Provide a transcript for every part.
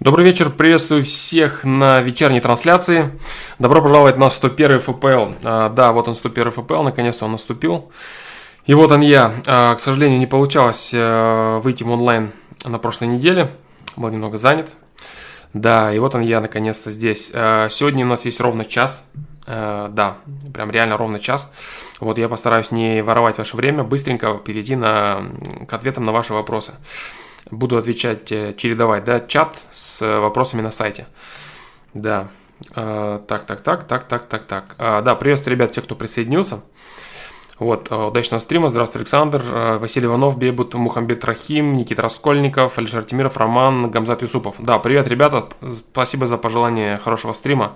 Добрый вечер, приветствую всех на вечерней трансляции. Добро пожаловать на 101 ФПЛ. А, да, вот он 101 ФПЛ, наконец-то он наступил. И вот он я. А, к сожалению, не получалось а, выйти в онлайн на прошлой неделе. Был немного занят. Да, и вот он я наконец-то здесь. А, сегодня у нас есть ровно час. А, да, прям реально ровно час. Вот я постараюсь не воровать ваше время, быстренько перейти на, к ответам на ваши вопросы буду отвечать, э, чередовать, да, чат с вопросами на сайте. Да. Так, так, так, так, так, так, так. Да, приветствую, ребят, тех, кто присоединился. Вот, удачного стрима. Здравствуй, Александр. Василий Иванов, Бебут, Мухамбет Рахим, Никита Раскольников, Алишер Тимиров, Роман, Гамзат Юсупов. Да, привет, ребята. Спасибо за пожелание хорошего стрима.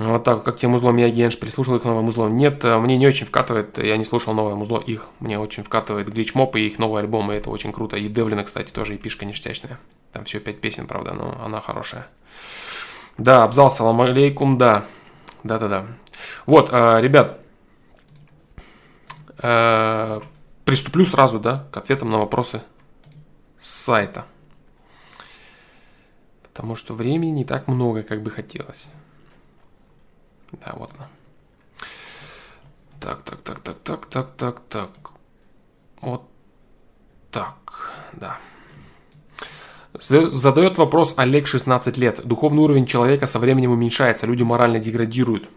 Вот так, как тем узлом я Генш прислушал к новым узлам. Нет, э, мне не очень вкатывает, я не слушал новое музло их. Мне очень вкатывает Glitch Mob и их новый альбом, и это очень круто. И Девлина, кстати, тоже эпишка ништячная. Там всего пять песен, правда, но она хорошая. Да, Абзал, салам алейкум, да. Да-да-да. Вот, э, ребят, э, приступлю сразу, да, к ответам на вопросы с сайта. Потому что времени не так много, как бы хотелось. Да, вот она. Так, так, так, так, так, так, так, так. Вот так, да. Задает вопрос Олег, 16 лет. Духовный уровень человека со временем уменьшается, люди морально деградируют.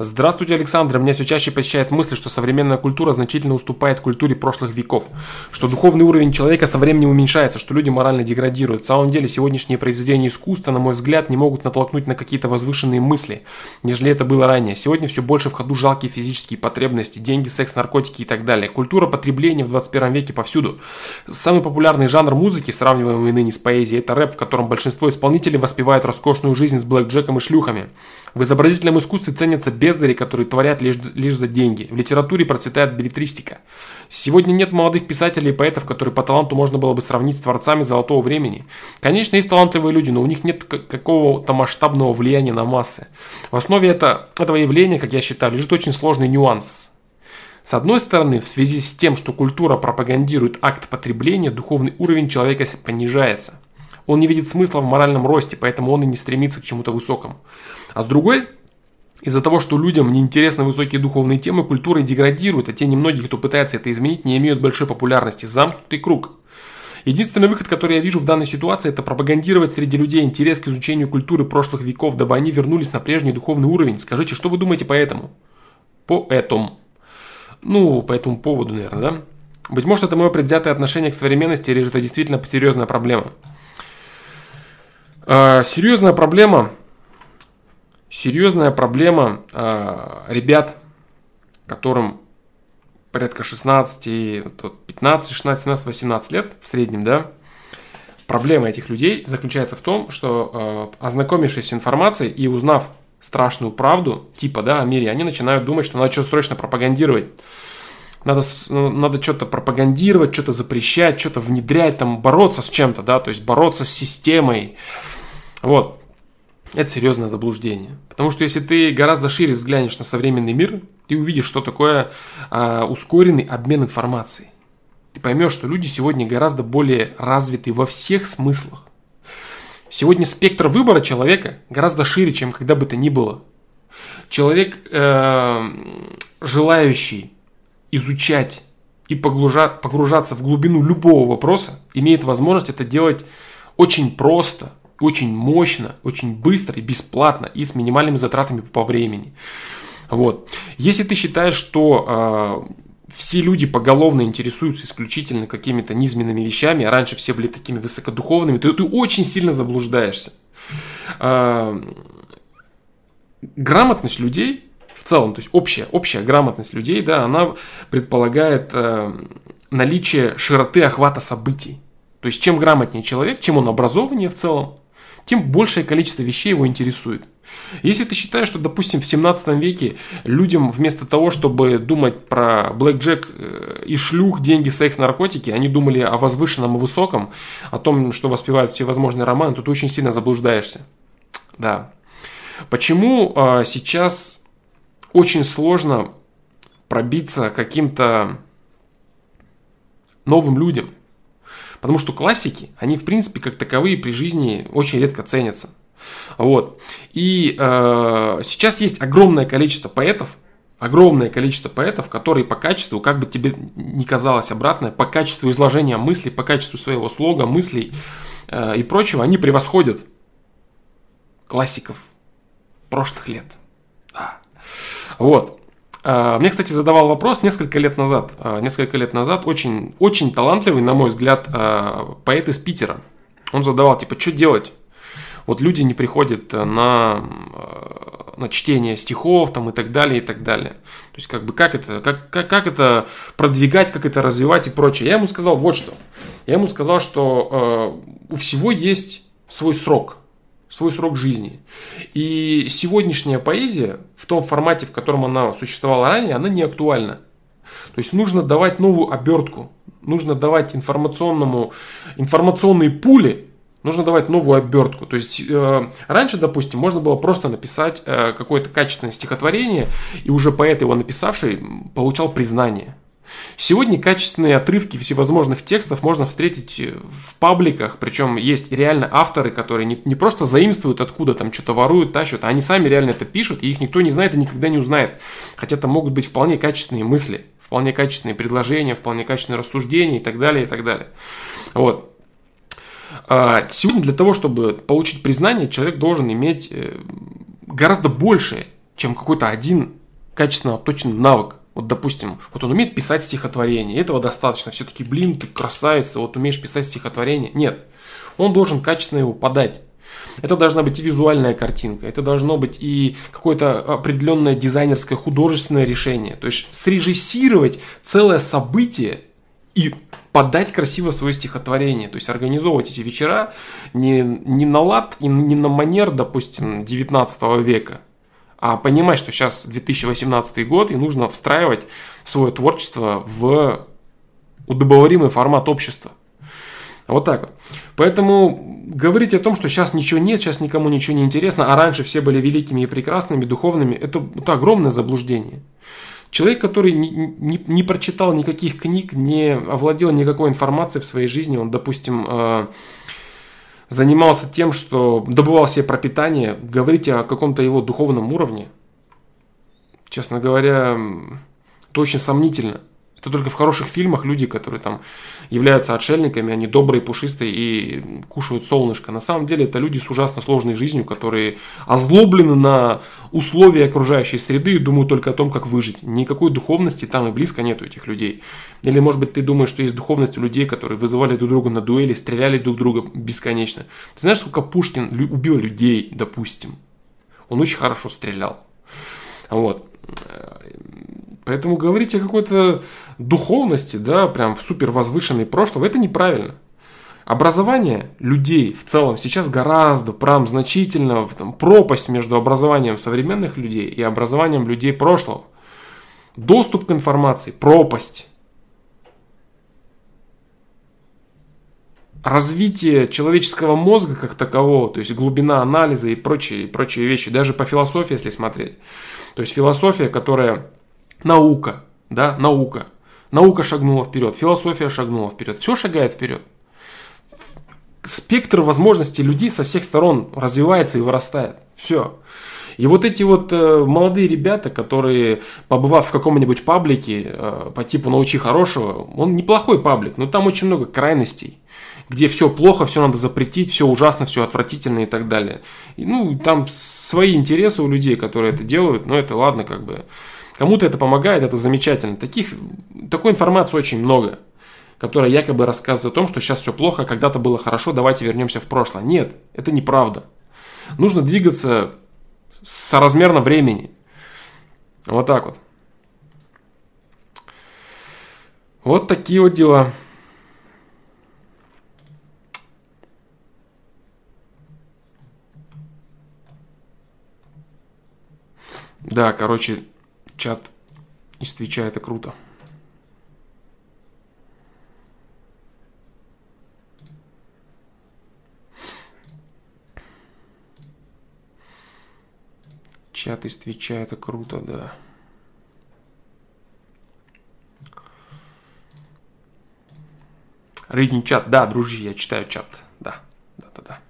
Здравствуйте, Александр. Меня все чаще посещает мысль, что современная культура значительно уступает культуре прошлых веков, что духовный уровень человека со временем уменьшается, что люди морально деградируют. В самом деле, сегодняшние произведения искусства, на мой взгляд, не могут натолкнуть на какие-то возвышенные мысли, нежели это было ранее. Сегодня все больше в ходу жалкие физические потребности, деньги, секс, наркотики и так далее. Культура потребления в 21 веке повсюду. Самый популярный жанр музыки, сравниваемый ныне с поэзией, это рэп, в котором большинство исполнителей воспевают роскошную жизнь с блэкджеком и шлюхами. В изобразительном искусстве ценятся бездари, которые творят лишь, лишь за деньги. В литературе процветает билетристика. Сегодня нет молодых писателей и поэтов, которые по таланту можно было бы сравнить с творцами золотого времени. Конечно, есть талантливые люди, но у них нет какого-то масштабного влияния на массы. В основе это, этого явления, как я считаю, лежит очень сложный нюанс. С одной стороны, в связи с тем, что культура пропагандирует акт потребления, духовный уровень человека понижается. Он не видит смысла в моральном росте, поэтому он и не стремится к чему-то высокому. А с другой, из-за того, что людям неинтересны высокие духовные темы, культура деградирует, а те немногие, кто пытается это изменить, не имеют большой популярности. Замкнутый круг. Единственный выход, который я вижу в данной ситуации, это пропагандировать среди людей интерес к изучению культуры прошлых веков, дабы они вернулись на прежний духовный уровень. Скажите, что вы думаете по этому? По этому. Ну, по этому поводу, наверное, да? Быть может, это мое предвзятое отношение к современности, или же это действительно серьезная проблема. А, серьезная проблема серьезная проблема э, ребят, которым порядка 16, 15, 16, 17, 18 лет в среднем, да, проблема этих людей заключается в том, что э, ознакомившись с информацией и узнав страшную правду, типа, да, о мире, они начинают думать, что надо что-то срочно пропагандировать. Надо, ну, надо что-то пропагандировать, что-то запрещать, что-то внедрять, там, бороться с чем-то, да, то есть бороться с системой. Вот. Это серьезное заблуждение. Потому что если ты гораздо шире взглянешь на современный мир, ты увидишь, что такое э, ускоренный обмен информацией. Ты поймешь, что люди сегодня гораздо более развиты во всех смыслах. Сегодня спектр выбора человека гораздо шире, чем когда бы то ни было. Человек, э, желающий изучать и погружать, погружаться в глубину любого вопроса, имеет возможность это делать очень просто, очень мощно, очень быстро и бесплатно и с минимальными затратами по времени. Вот. Если ты считаешь, что э, все люди поголовно интересуются исключительно какими-то низменными вещами, а раньше все были такими высокодуховными, то ты очень сильно заблуждаешься. Э, грамотность людей в целом, то есть общая, общая грамотность людей, да, она предполагает э, наличие широты охвата событий. То есть чем грамотнее человек, чем он образованнее в целом, тем большее количество вещей его интересует. Если ты считаешь, что, допустим, в 17 веке людям вместо того, чтобы думать про блэкджек э, и шлюх, деньги, секс, наркотики, они думали о возвышенном и высоком, о том, что воспевают все возможные романы, то ты очень сильно заблуждаешься. Да. Почему э, сейчас очень сложно пробиться каким-то новым людям? Потому что классики, они в принципе как таковые при жизни очень редко ценятся. Вот. И э, сейчас есть огромное количество поэтов, огромное количество поэтов, которые по качеству, как бы тебе ни казалось обратное, по качеству изложения мыслей, по качеству своего слога, мыслей э, и прочего, они превосходят классиков прошлых лет. Да. Вот. Э, мне, кстати, задавал вопрос несколько лет назад. Э, несколько лет назад очень, очень талантливый, на мой взгляд, э, поэт из Питера. Он задавал, типа, что делать? Вот люди не приходят на на чтение стихов там и так далее, и так далее. То есть, как бы, как это, как, как, как это продвигать, как это развивать и прочее. Я ему сказал вот что. Я ему сказал, что у всего есть свой срок, свой срок жизни. И сегодняшняя поэзия в том формате, в котором она существовала ранее, она не актуальна. То есть нужно давать новую обертку, нужно давать информационному, информационные пули нужно давать новую обертку. То есть э, раньше, допустим, можно было просто написать э, какое-то качественное стихотворение, и уже поэт его написавший получал признание. Сегодня качественные отрывки всевозможных текстов можно встретить в пабликах, причем есть реально авторы, которые не, не просто заимствуют откуда там что-то воруют, тащат, а они сами реально это пишут, и их никто не знает и никогда не узнает. Хотя это могут быть вполне качественные мысли, вполне качественные предложения, вполне качественные рассуждения и так далее, и так далее. Вот. А, сегодня для того, чтобы получить признание, человек должен иметь э, гораздо больше, чем какой-то один качественно обточенный навык. Вот, допустим, вот он умеет писать стихотворение, этого достаточно. Все-таки, блин, ты красавец, ты вот умеешь писать стихотворение. Нет, он должен качественно его подать. Это должна быть и визуальная картинка, это должно быть и какое-то определенное дизайнерское художественное решение. То есть срежиссировать целое событие и подать красиво свое стихотворение, то есть организовывать эти вечера не, не на лад и не на манер, допустим, 19 века, а понимать, что сейчас 2018 год и нужно встраивать свое творчество в удобоваримый формат общества. Вот так вот. Поэтому говорить о том, что сейчас ничего нет, сейчас никому ничего не интересно, а раньше все были великими и прекрасными, духовными, это, это огромное заблуждение. Человек, который не, не, не прочитал никаких книг, не овладел никакой информацией в своей жизни, он, допустим, э, занимался тем, что добывал себе пропитание, говорить о каком-то его духовном уровне, честно говоря, это очень сомнительно. Это только в хороших фильмах люди, которые там являются отшельниками, они добрые, пушистые и кушают солнышко. На самом деле это люди с ужасно сложной жизнью, которые озлоблены на условия окружающей среды и думают только о том, как выжить. Никакой духовности там и близко нету этих людей. Или, может быть, ты думаешь, что есть духовность у людей, которые вызывали друг друга на дуэли, стреляли друг друга бесконечно. Ты знаешь, сколько Пушкин убил людей, допустим? Он очень хорошо стрелял. Вот. Поэтому говорить о какой-то духовности, да, прям в супер возвышенной прошлого, это неправильно. Образование людей в целом сейчас гораздо, прям значительно, там, пропасть между образованием современных людей и образованием людей прошлого. Доступ к информации, пропасть. развитие человеческого мозга как такового, то есть глубина анализа и прочие, прочие вещи, даже по философии, если смотреть. То есть философия, которая Наука, да, наука. Наука шагнула вперед, философия шагнула вперед, все шагает вперед. Спектр возможностей людей со всех сторон развивается и вырастает. Все. И вот эти вот э, молодые ребята, которые, побывав в каком-нибудь паблике э, по типу «Научи хорошего», он неплохой паблик, но там очень много крайностей, где все плохо, все надо запретить, все ужасно, все отвратительно и так далее. И, ну, там свои интересы у людей, которые это делают, но это ладно, как бы. Кому-то это помогает, это замечательно. Таких, такой информации очень много, которая якобы рассказывает о том, что сейчас все плохо, когда-то было хорошо, давайте вернемся в прошлое. Нет, это неправда. Нужно двигаться соразмерно времени. Вот так вот. Вот такие вот дела. Да, короче, чат из Твича, это круто. Чат из Твича, это круто, да. Reading чат. Да, дружи, я читаю чат. Да, да, да, да.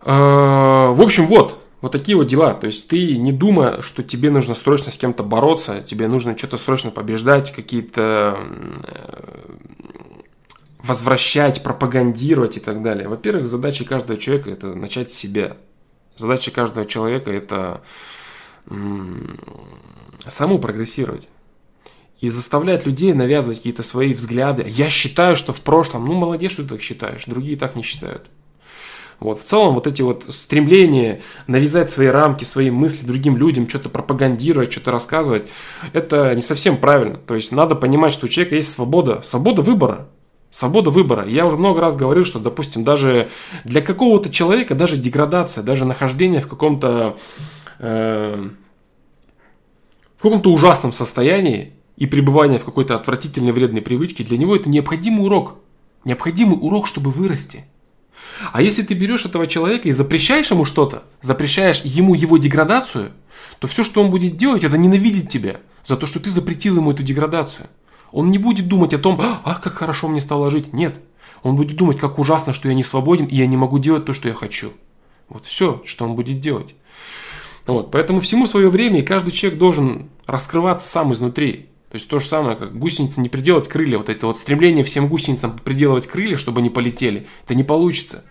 Э, в общем, вот. Вот такие вот дела. То есть ты не думай, что тебе нужно срочно с кем-то бороться, тебе нужно что-то срочно побеждать, какие-то возвращать, пропагандировать и так далее. Во-первых, задача каждого человека это начать с себя. Задача каждого человека это саму прогрессировать. И заставлять людей навязывать какие-то свои взгляды. Я считаю, что в прошлом, ну молодец, что ты так считаешь, другие так не считают. Вот. В целом вот эти вот стремления навязать свои рамки, свои мысли другим людям, что-то пропагандировать, что-то рассказывать, это не совсем правильно. То есть надо понимать, что у человека есть свобода, свобода выбора. Свобода выбора. Я уже много раз говорил, что, допустим, даже для какого-то человека, даже деградация, даже нахождение в каком-то э, в каком-то ужасном состоянии и пребывание в какой-то отвратительной вредной привычке, для него это необходимый урок. Необходимый урок, чтобы вырасти. А если ты берешь этого человека и запрещаешь ему что-то, запрещаешь ему его деградацию, то все, что он будет делать, это ненавидеть тебя за то, что ты запретил ему эту деградацию. Он не будет думать о том, а, как хорошо мне стало жить. Нет. Он будет думать, как ужасно, что я не свободен, и я не могу делать то, что я хочу. Вот все, что он будет делать. Вот, поэтому всему свое время, и каждый человек должен раскрываться сам изнутри. То есть то же самое, как гусеница не приделать крылья, вот это вот стремление всем гусеницам приделывать крылья, чтобы они полетели, это не получится.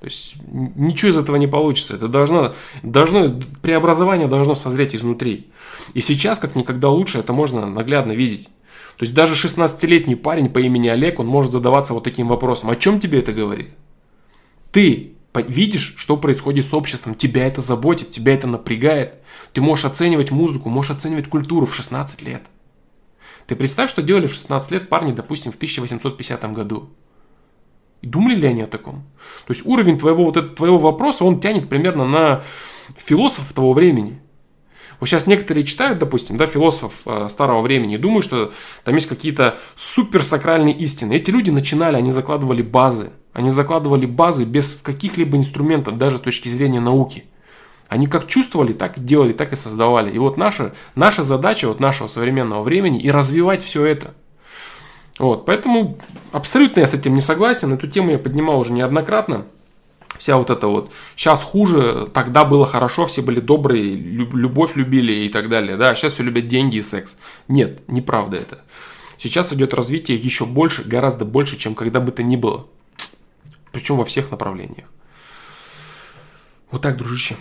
То есть ничего из этого не получится. Это должно, должно, преобразование должно созреть изнутри. И сейчас, как никогда лучше, это можно наглядно видеть. То есть даже 16-летний парень по имени Олег, он может задаваться вот таким вопросом. О чем тебе это говорит? Ты видишь, что происходит с обществом, тебя это заботит, тебя это напрягает. Ты можешь оценивать музыку, можешь оценивать культуру в 16 лет. Ты представь, что делали в 16 лет парни, допустим, в 1850 году. И думали ли они о таком? То есть уровень твоего, вот этого, твоего вопроса, он тянет примерно на философов того времени. Вот сейчас некоторые читают, допустим, да, философов э, старого времени думают, что там есть какие-то суперсакральные истины. Эти люди начинали, они закладывали базы. Они закладывали базы без каких-либо инструментов, даже с точки зрения науки. Они как чувствовали, так делали, так и создавали. И вот наша, наша задача вот нашего современного времени и развивать все это. Вот, поэтому абсолютно я с этим не согласен. Эту тему я поднимал уже неоднократно. Вся вот эта вот сейчас хуже, тогда было хорошо, все были добрые, любовь любили и так далее. Да, сейчас все любят деньги и секс. Нет, неправда это. Сейчас идет развитие еще больше, гораздо больше, чем когда бы то ни было. Причем во всех направлениях. Вот так, дружище.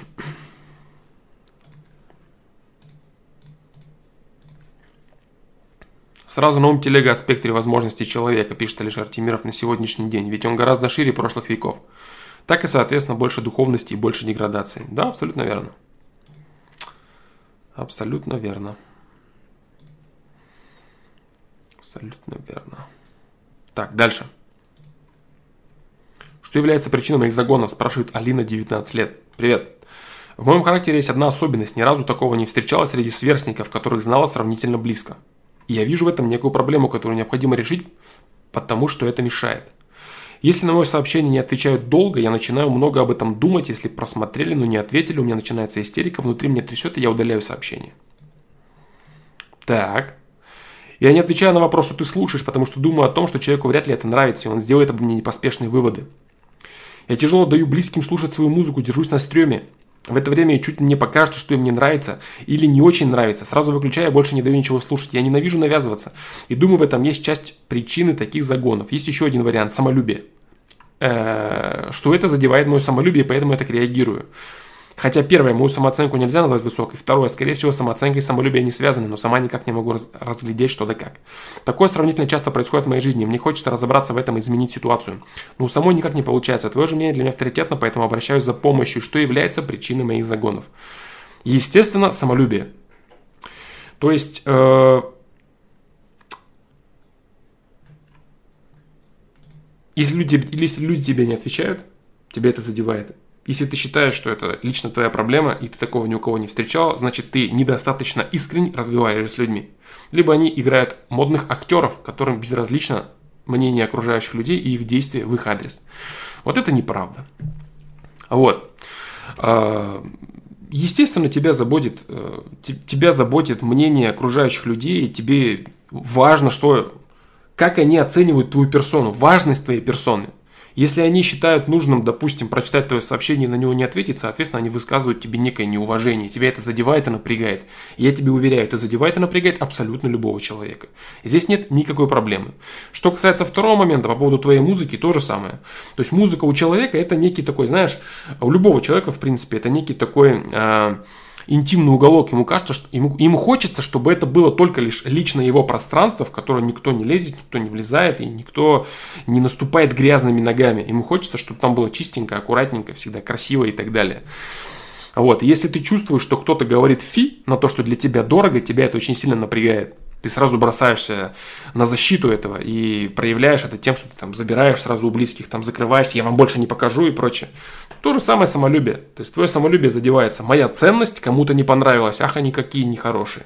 Сразу на ум телега о спектре возможностей человека, пишет Алишер Тимиров на сегодняшний день, ведь он гораздо шире прошлых веков. Так и, соответственно, больше духовности и больше деградации. Да, абсолютно верно. Абсолютно верно. Абсолютно верно. Так, дальше. Что является причиной моих загонов, спрашивает Алина, 19 лет. Привет. В моем характере есть одна особенность. Ни разу такого не встречалось среди сверстников, которых знала сравнительно близко. И я вижу в этом некую проблему, которую необходимо решить, потому что это мешает. Если на мое сообщение не отвечают долго, я начинаю много об этом думать. Если просмотрели, но не ответили, у меня начинается истерика, внутри меня трясет, и я удаляю сообщение. Так. Я не отвечаю на вопрос, что ты слушаешь, потому что думаю о том, что человеку вряд ли это нравится, и он сделает обо мне непоспешные выводы. Я тяжело даю близким слушать свою музыку, держусь на стреме. В это время чуть мне покажется, что им не нравится или не очень нравится. Сразу выключаю, больше не даю ничего слушать. Я ненавижу навязываться. И думаю, в этом есть часть причины таких загонов. Есть еще один вариант – самолюбие. Э, что это задевает мое самолюбие, поэтому я так реагирую. Хотя первое, мою самооценку нельзя назвать высокой. Второе, скорее всего, самооценка и самолюбие не связаны, но сама никак не могу раз, разглядеть, что да как. Такое сравнительно часто происходит в моей жизни. Мне хочется разобраться в этом и изменить ситуацию. Но у самой никак не получается. Твое же мнение для меня авторитетно, поэтому обращаюсь за помощью, что является причиной моих загонов. Естественно, самолюбие. То есть... Э, если люди, если люди тебе не отвечают, тебя это задевает. Если ты считаешь, что это лично твоя проблема, и ты такого ни у кого не встречал, значит ты недостаточно искренне разговариваешь с людьми. Либо они играют модных актеров, которым безразлично мнение окружающих людей и их действия в их адрес. Вот это неправда. Вот. А, естественно, тебя заботит, э, тебя заботит мнение окружающих людей, и тебе важно, что как они оценивают твою персону, важность твоей персоны. Если они считают нужным, допустим, прочитать твое сообщение и на него не ответить, соответственно, они высказывают тебе некое неуважение. Тебя это задевает и напрягает. Я тебе уверяю, это задевает и напрягает абсолютно любого человека. Здесь нет никакой проблемы. Что касается второго момента, по поводу твоей музыки, то же самое. То есть музыка у человека это некий такой, знаешь, у любого человека, в принципе, это некий такой... Э, интимный уголок, ему кажется, что ему, ему хочется, чтобы это было только лишь лично его пространство, в которое никто не лезет, никто не влезает и никто не наступает грязными ногами. Ему хочется, чтобы там было чистенько, аккуратненько, всегда красиво и так далее. Вот, если ты чувствуешь, что кто-то говорит фи на то, что для тебя дорого, тебя это очень сильно напрягает ты сразу бросаешься на защиту этого и проявляешь это тем, что ты там забираешь сразу у близких, там закрываешься, я вам больше не покажу и прочее. То же самое самолюбие. То есть твое самолюбие задевается. Моя ценность кому-то не понравилась, ах, они какие нехорошие.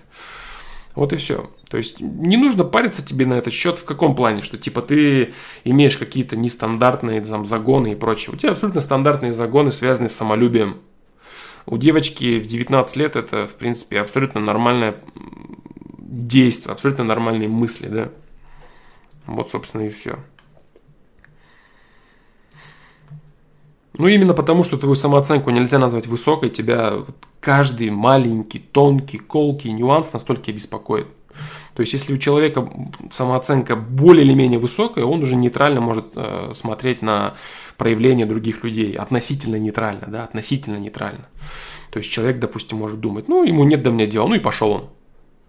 Вот и все. То есть не нужно париться тебе на этот счет в каком плане, что типа ты имеешь какие-то нестандартные там загоны и прочее. У тебя абсолютно стандартные загоны, связанные с самолюбием. У девочки в 19 лет это, в принципе, абсолютно нормальная действия, абсолютно нормальные мысли, да. Вот, собственно, и все. Ну, именно потому, что твою самооценку нельзя назвать высокой, тебя каждый маленький, тонкий, колкий нюанс настолько беспокоит. То есть, если у человека самооценка более или менее высокая, он уже нейтрально может э, смотреть на проявления других людей. Относительно нейтрально, да, относительно нейтрально. То есть, человек, допустим, может думать, ну, ему нет до меня дела, ну и пошел он.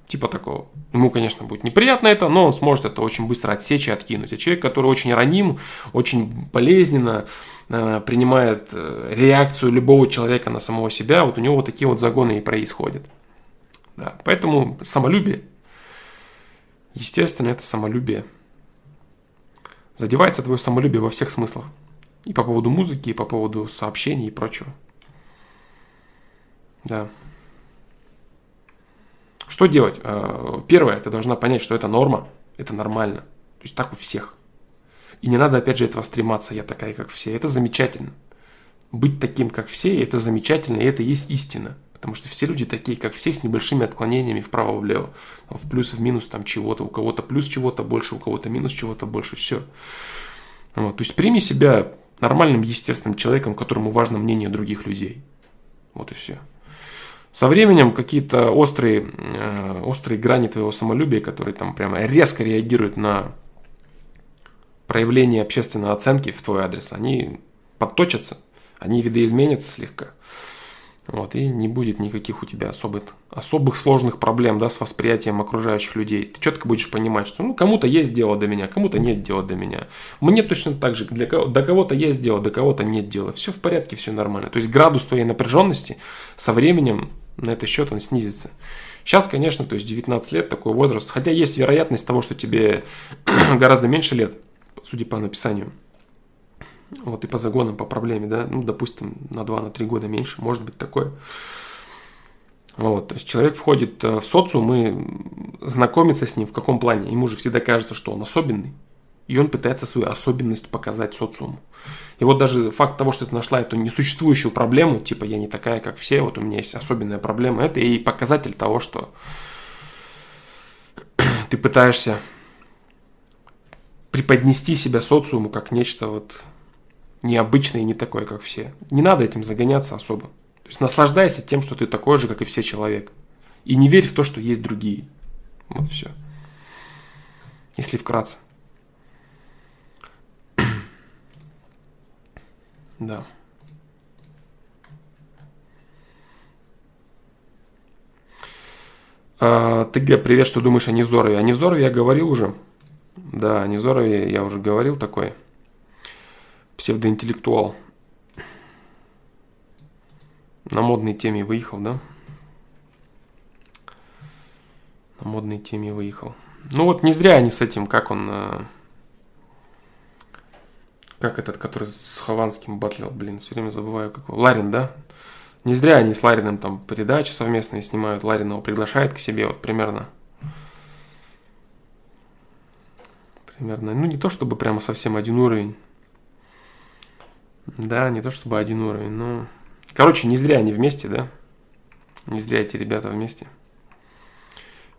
Типа такого. Ему, конечно, будет неприятно это, но он сможет это очень быстро отсечь и откинуть. А человек, который очень раним, очень болезненно э, принимает э, реакцию любого человека на самого себя, вот у него вот такие вот загоны и происходят. Да. Поэтому самолюбие, естественно, это самолюбие. Задевается твое самолюбие во всех смыслах. И по поводу музыки, и по поводу сообщений и прочего. Да. Что делать? Э, первое, ты должна понять, что это норма, это нормально. То есть так у всех. И не надо, опять же, этого стрематься, я такая, как все. Это замечательно. Быть таким, как все, это замечательно, и это есть истина. Потому что все люди такие, как все, с небольшими отклонениями вправо-влево. В плюс, в минус там чего-то. У кого-то плюс чего-то больше, у кого-то минус чего-то больше. Все. Вот. То есть прими себя нормальным, естественным человеком, которому важно мнение других людей. Вот и все. Со временем какие-то острые, э, острые грани твоего самолюбия, которые там прямо резко реагируют на проявление общественной оценки в твой адрес, они подточатся, они видоизменятся слегка. Вот, и не будет никаких у тебя особых, особых сложных проблем да, с восприятием окружающих людей. Ты четко будешь понимать, что ну, кому-то есть дело до меня, кому-то нет дела до меня. Мне точно так же, для кого, до кого-то есть дело, до кого-то нет дела. Все в порядке, все нормально. То есть градус твоей напряженности со временем на этот счет он снизится. Сейчас, конечно, то есть 19 лет такой возраст, хотя есть вероятность того, что тебе гораздо меньше лет, судя по написанию вот и по загонам, по проблеме, да, ну, допустим, на 2-3 на года меньше, может быть такое. Вот, то есть человек входит э, в социум и знакомится с ним в каком плане. Ему же всегда кажется, что он особенный, и он пытается свою особенность показать социуму. И вот даже факт того, что ты нашла эту несуществующую проблему, типа я не такая, как все, вот у меня есть особенная проблема, это и показатель того, что ты пытаешься преподнести себя социуму как нечто вот необычный и не такой, как все. Не надо этим загоняться особо. То есть наслаждайся тем, что ты такой же, как и все человек. И не верь в то, что есть другие. Вот все. Если вкратце. Да. А, где, привет, что думаешь о Невзорове? О Невзорове я говорил уже. Да, о Невзорове я уже говорил такой псевдоинтеллектуал. На модной теме выехал, да? На модной теме выехал. Ну вот не зря они с этим, как он... Как этот, который с Хованским батлил, блин, все время забываю, как Ларин, да? Не зря они с Лариным там передачи совместные снимают, Ларин его приглашает к себе, вот примерно. Примерно, ну не то чтобы прямо совсем один уровень. Да, не то чтобы один уровень, но... Короче, не зря они вместе, да? Не зря эти ребята вместе.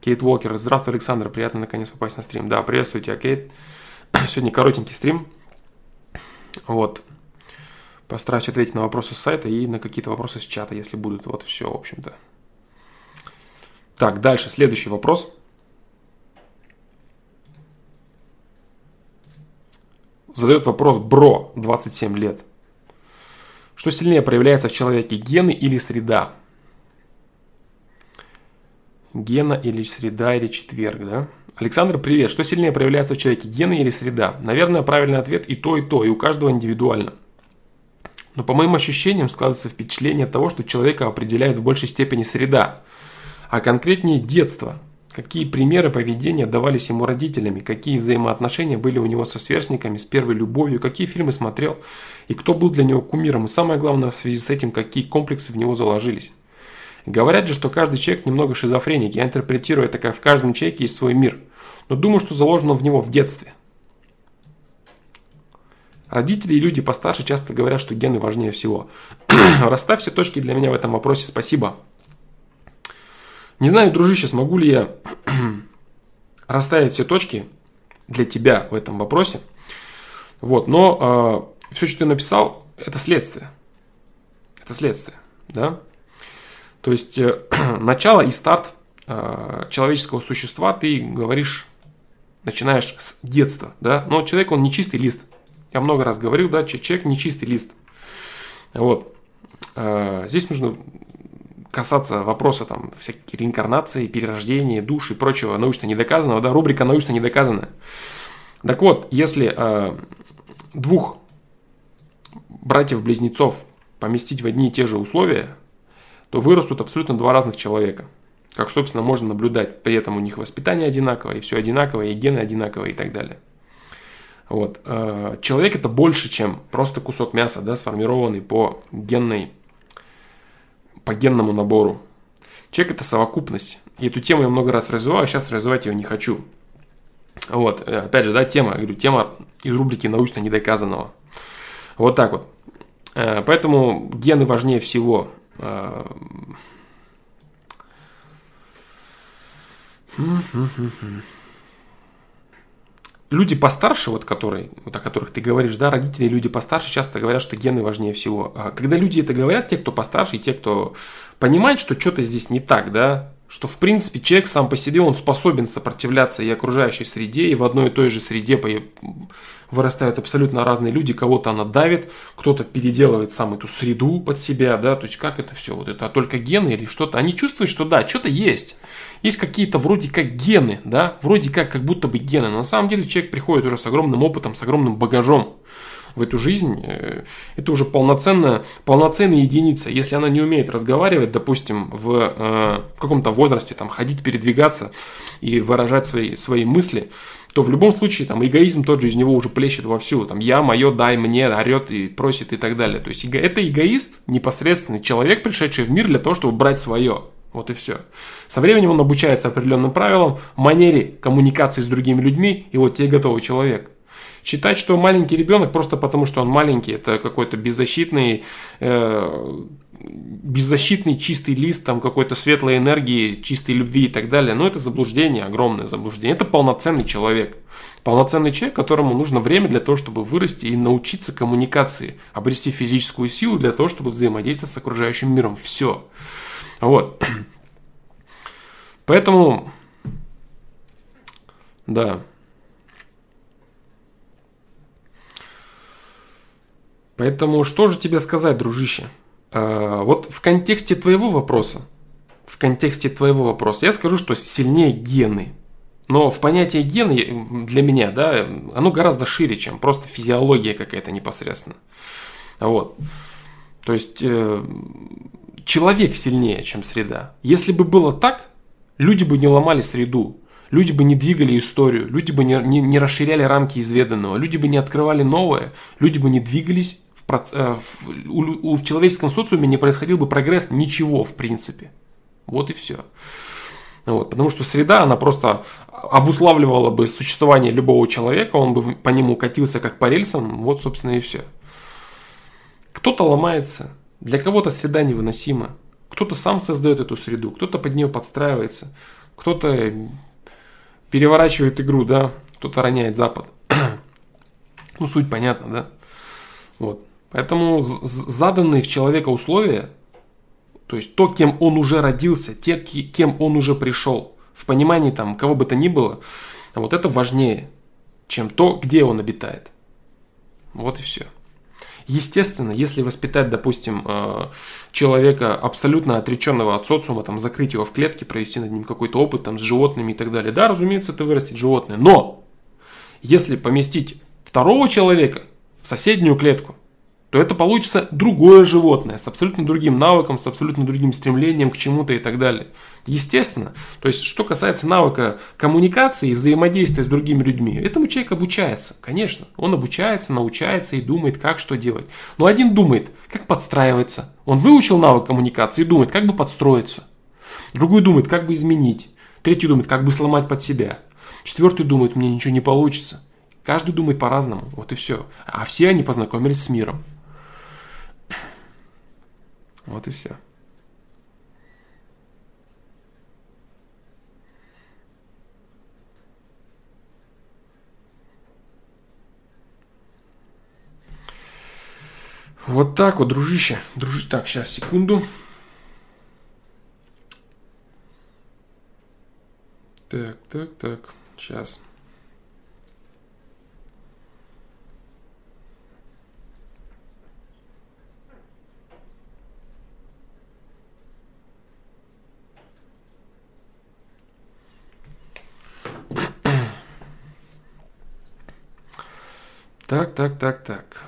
Кейт Уокер. Здравствуй, Александр. Приятно наконец попасть на стрим. Да, приветствую тебя, Кейт. Сегодня коротенький стрим. Вот. Постараюсь ответить на вопросы с сайта и на какие-то вопросы с чата, если будут. Вот все, в общем-то. Так, дальше, следующий вопрос. Задает вопрос Бро, 27 лет. Что сильнее проявляется в человеке, гены или среда? Гена или среда или четверг, да? Александр, привет. Что сильнее проявляется в человеке, гены или среда? Наверное, правильный ответ и то, и то, и у каждого индивидуально. Но по моим ощущениям складывается впечатление того, что человека определяет в большей степени среда, а конкретнее детство. Какие примеры поведения давались ему родителями, какие взаимоотношения были у него со сверстниками, с первой любовью, какие фильмы смотрел и кто был для него кумиром, и самое главное в связи с этим, какие комплексы в него заложились. Говорят же, что каждый человек немного шизофреник, я интерпретирую это как в каждом человеке есть свой мир, но думаю, что заложено в него в детстве. Родители и люди постарше часто говорят, что гены важнее всего. Расставь все точки для меня в этом вопросе. Спасибо. Не знаю, дружище, смогу ли я расставить все точки для тебя в этом вопросе. Вот, но э, все, что ты написал, это следствие. Это следствие, да? То есть э, начало и старт э, человеческого существа ты говоришь, начинаешь с детства, да? Но человек, он не чистый лист. Я много раз говорил, да, человек не чистый лист. Вот. Э, здесь нужно касаться вопроса там всяких реинкарнации, перерождения, душ и прочего научно недоказанного, да, рубрика научно недоказанная. Так вот, если э, двух братьев-близнецов поместить в одни и те же условия, то вырастут абсолютно два разных человека. Как, собственно, можно наблюдать. При этом у них воспитание одинаковое, и все одинаковое, и гены одинаковые и так далее. Вот. Э, человек это больше, чем просто кусок мяса, да, сформированный по генной, по генному набору. Человек это совокупность. И эту тему я много раз развиваю, а сейчас развивать ее не хочу. Вот, э, опять же, да, тема, говорю, тема из рубрики научно недоказанного. Вот так вот. Э, поэтому гены важнее всего. Люди постарше, вот которые, вот о которых ты говоришь, да, родители люди постарше часто говорят, что гены важнее всего. А когда люди это говорят, те, кто постарше, и те, кто понимает, что что-то здесь не так, да, что в принципе человек сам по себе, он способен сопротивляться и окружающей среде, и в одной и той же среде вырастают абсолютно разные люди, кого-то она давит, кто-то переделывает сам эту среду под себя, да, то есть как это все, вот это а только гены или что-то, они чувствуют, что да, что-то есть, есть какие-то вроде как гены, да, вроде как, как будто бы гены, но на самом деле человек приходит уже с огромным опытом, с огромным багажом, в эту жизнь, э, это уже полноценная, полноценная единица. Если она не умеет разговаривать, допустим, в, э, в каком-то возрасте, там, ходить, передвигаться и выражать свои, свои мысли, то в любом случае там эгоизм тот же из него уже плещет вовсю. Там я, мое, дай мне, орет и просит и так далее. То есть это эгоист, непосредственный человек, пришедший в мир для того, чтобы брать свое. Вот и все. Со временем он обучается определенным правилам, манере коммуникации с другими людьми, и вот тебе готовый человек. Считать, что маленький ребенок просто потому, что он маленький, это какой-то беззащитный, э, беззащитный чистый лист там какой-то светлой энергии, чистой любви и так далее. Но это заблуждение, огромное заблуждение. Это полноценный человек. Полноценный человек, которому нужно время для того, чтобы вырасти и научиться коммуникации, обрести физическую силу для того, чтобы взаимодействовать с окружающим миром. Все. Вот. Поэтому, да. Поэтому что же тебе сказать, дружище? А, вот в контексте твоего вопроса, в контексте твоего вопроса, я скажу, что сильнее гены. Но в понятие гены для меня, да, оно гораздо шире, чем просто физиология какая-то непосредственно. Вот. То есть э, человек сильнее, чем среда. Если бы было так, люди бы не ломали среду, люди бы не двигали историю, люди бы не, не, не расширяли рамки изведанного, люди бы не открывали новое, люди бы не двигались Э, в, у, в человеческом социуме не происходил бы прогресс ничего, в принципе. Вот и все. Вот, потому что среда, она просто обуславливала бы существование любого человека, он бы по нему катился как по рельсам, вот, собственно, и все. Кто-то ломается, для кого-то среда невыносима, кто-то сам создает эту среду, кто-то под нее подстраивается, кто-то переворачивает игру, да, кто-то роняет Запад. ну, суть понятна, да? Вот. Поэтому заданные в человека условия, то есть то, кем он уже родился, те, кем он уже пришел, в понимании там кого бы то ни было, вот это важнее, чем то, где он обитает. Вот и все. Естественно, если воспитать, допустим, э, человека абсолютно отреченного от социума, там, закрыть его в клетке, провести над ним какой-то опыт там, с животными и так далее, да, разумеется, это вырастет животное. Но если поместить второго человека в соседнюю клетку, то это получится другое животное с абсолютно другим навыком, с абсолютно другим стремлением к чему-то и так далее. Естественно. То есть, что касается навыка коммуникации и взаимодействия с другими людьми, этому человек обучается, конечно. Он обучается, научается и думает, как что делать. Но один думает, как подстраиваться. Он выучил навык коммуникации и думает, как бы подстроиться. Другой думает, как бы изменить. Третий думает, как бы сломать под себя. Четвертый думает, мне ничего не получится. Каждый думает по-разному, вот и все. А все они познакомились с миром. Вот и все. Вот так вот, дружище. Дружище. Так, сейчас, секунду. Так, так, так. Сейчас. Так, так, так, так.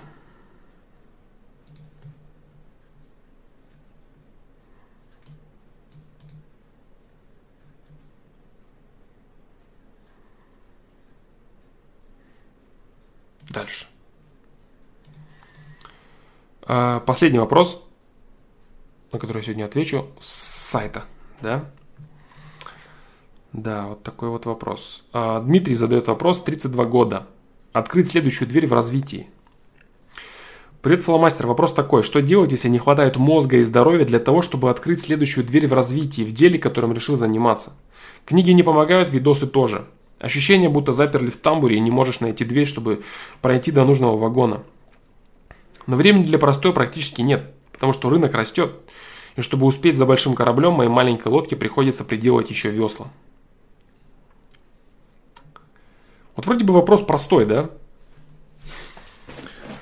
Дальше. А, последний вопрос, на который я сегодня отвечу, с сайта, да? Да, вот такой вот вопрос. А, Дмитрий задает вопрос, 32 года открыть следующую дверь в развитии. Привет, фломастер. Вопрос такой. Что делать, если не хватает мозга и здоровья для того, чтобы открыть следующую дверь в развитии, в деле, которым решил заниматься? Книги не помогают, видосы тоже. Ощущение, будто заперли в тамбуре и не можешь найти дверь, чтобы пройти до нужного вагона. Но времени для простой практически нет, потому что рынок растет. И чтобы успеть за большим кораблем, моей маленькой лодке приходится приделать еще весла. Вот вроде бы вопрос простой, да?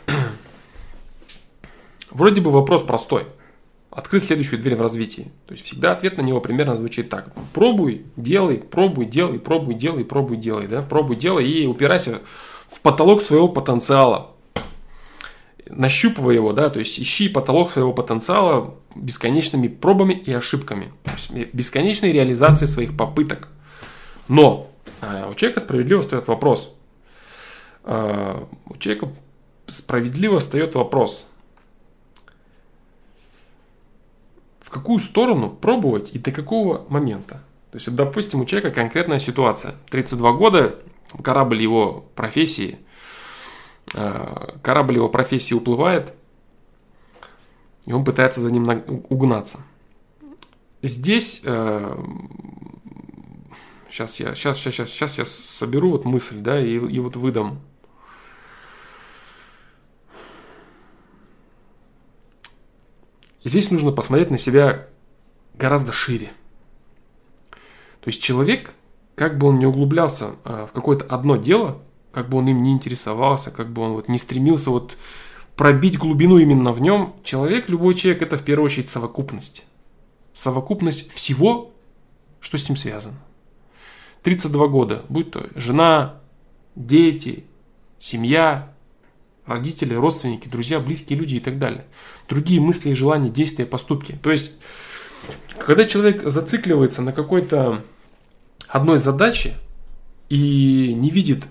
Вроде бы вопрос простой. Открыть следующую дверь в развитии. То есть всегда ответ на него примерно звучит так. Пробуй, делай, пробуй, делай, пробуй, делай, пробуй, делай. Да? Пробуй, делай и упирайся в потолок своего потенциала. Нащупывай его, да, то есть ищи потолок своего потенциала бесконечными пробами и ошибками. Бесконечной реализацией своих попыток. Но у человека справедливо встает вопрос. А, у человека справедливо встает вопрос. В какую сторону пробовать и до какого момента? То есть, допустим, у человека конкретная ситуация. 32 года, корабль его профессии, а, корабль его профессии уплывает, и он пытается за ним угнаться. Здесь Сейчас я, сейчас, сейчас, сейчас, сейчас я соберу вот мысль, да, и, и вот выдам. Здесь нужно посмотреть на себя гораздо шире. То есть человек, как бы он не углублялся а, в какое-то одно дело, как бы он им не интересовался, как бы он вот не стремился вот пробить глубину именно в нем, человек, любой человек, это в первую очередь совокупность. Совокупность всего, что с ним связано. 32 года, будь то жена, дети, семья, родители, родственники, друзья, близкие люди и так далее. Другие мысли, желания, действия, поступки. То есть, когда человек зацикливается на какой-то одной задаче и не видит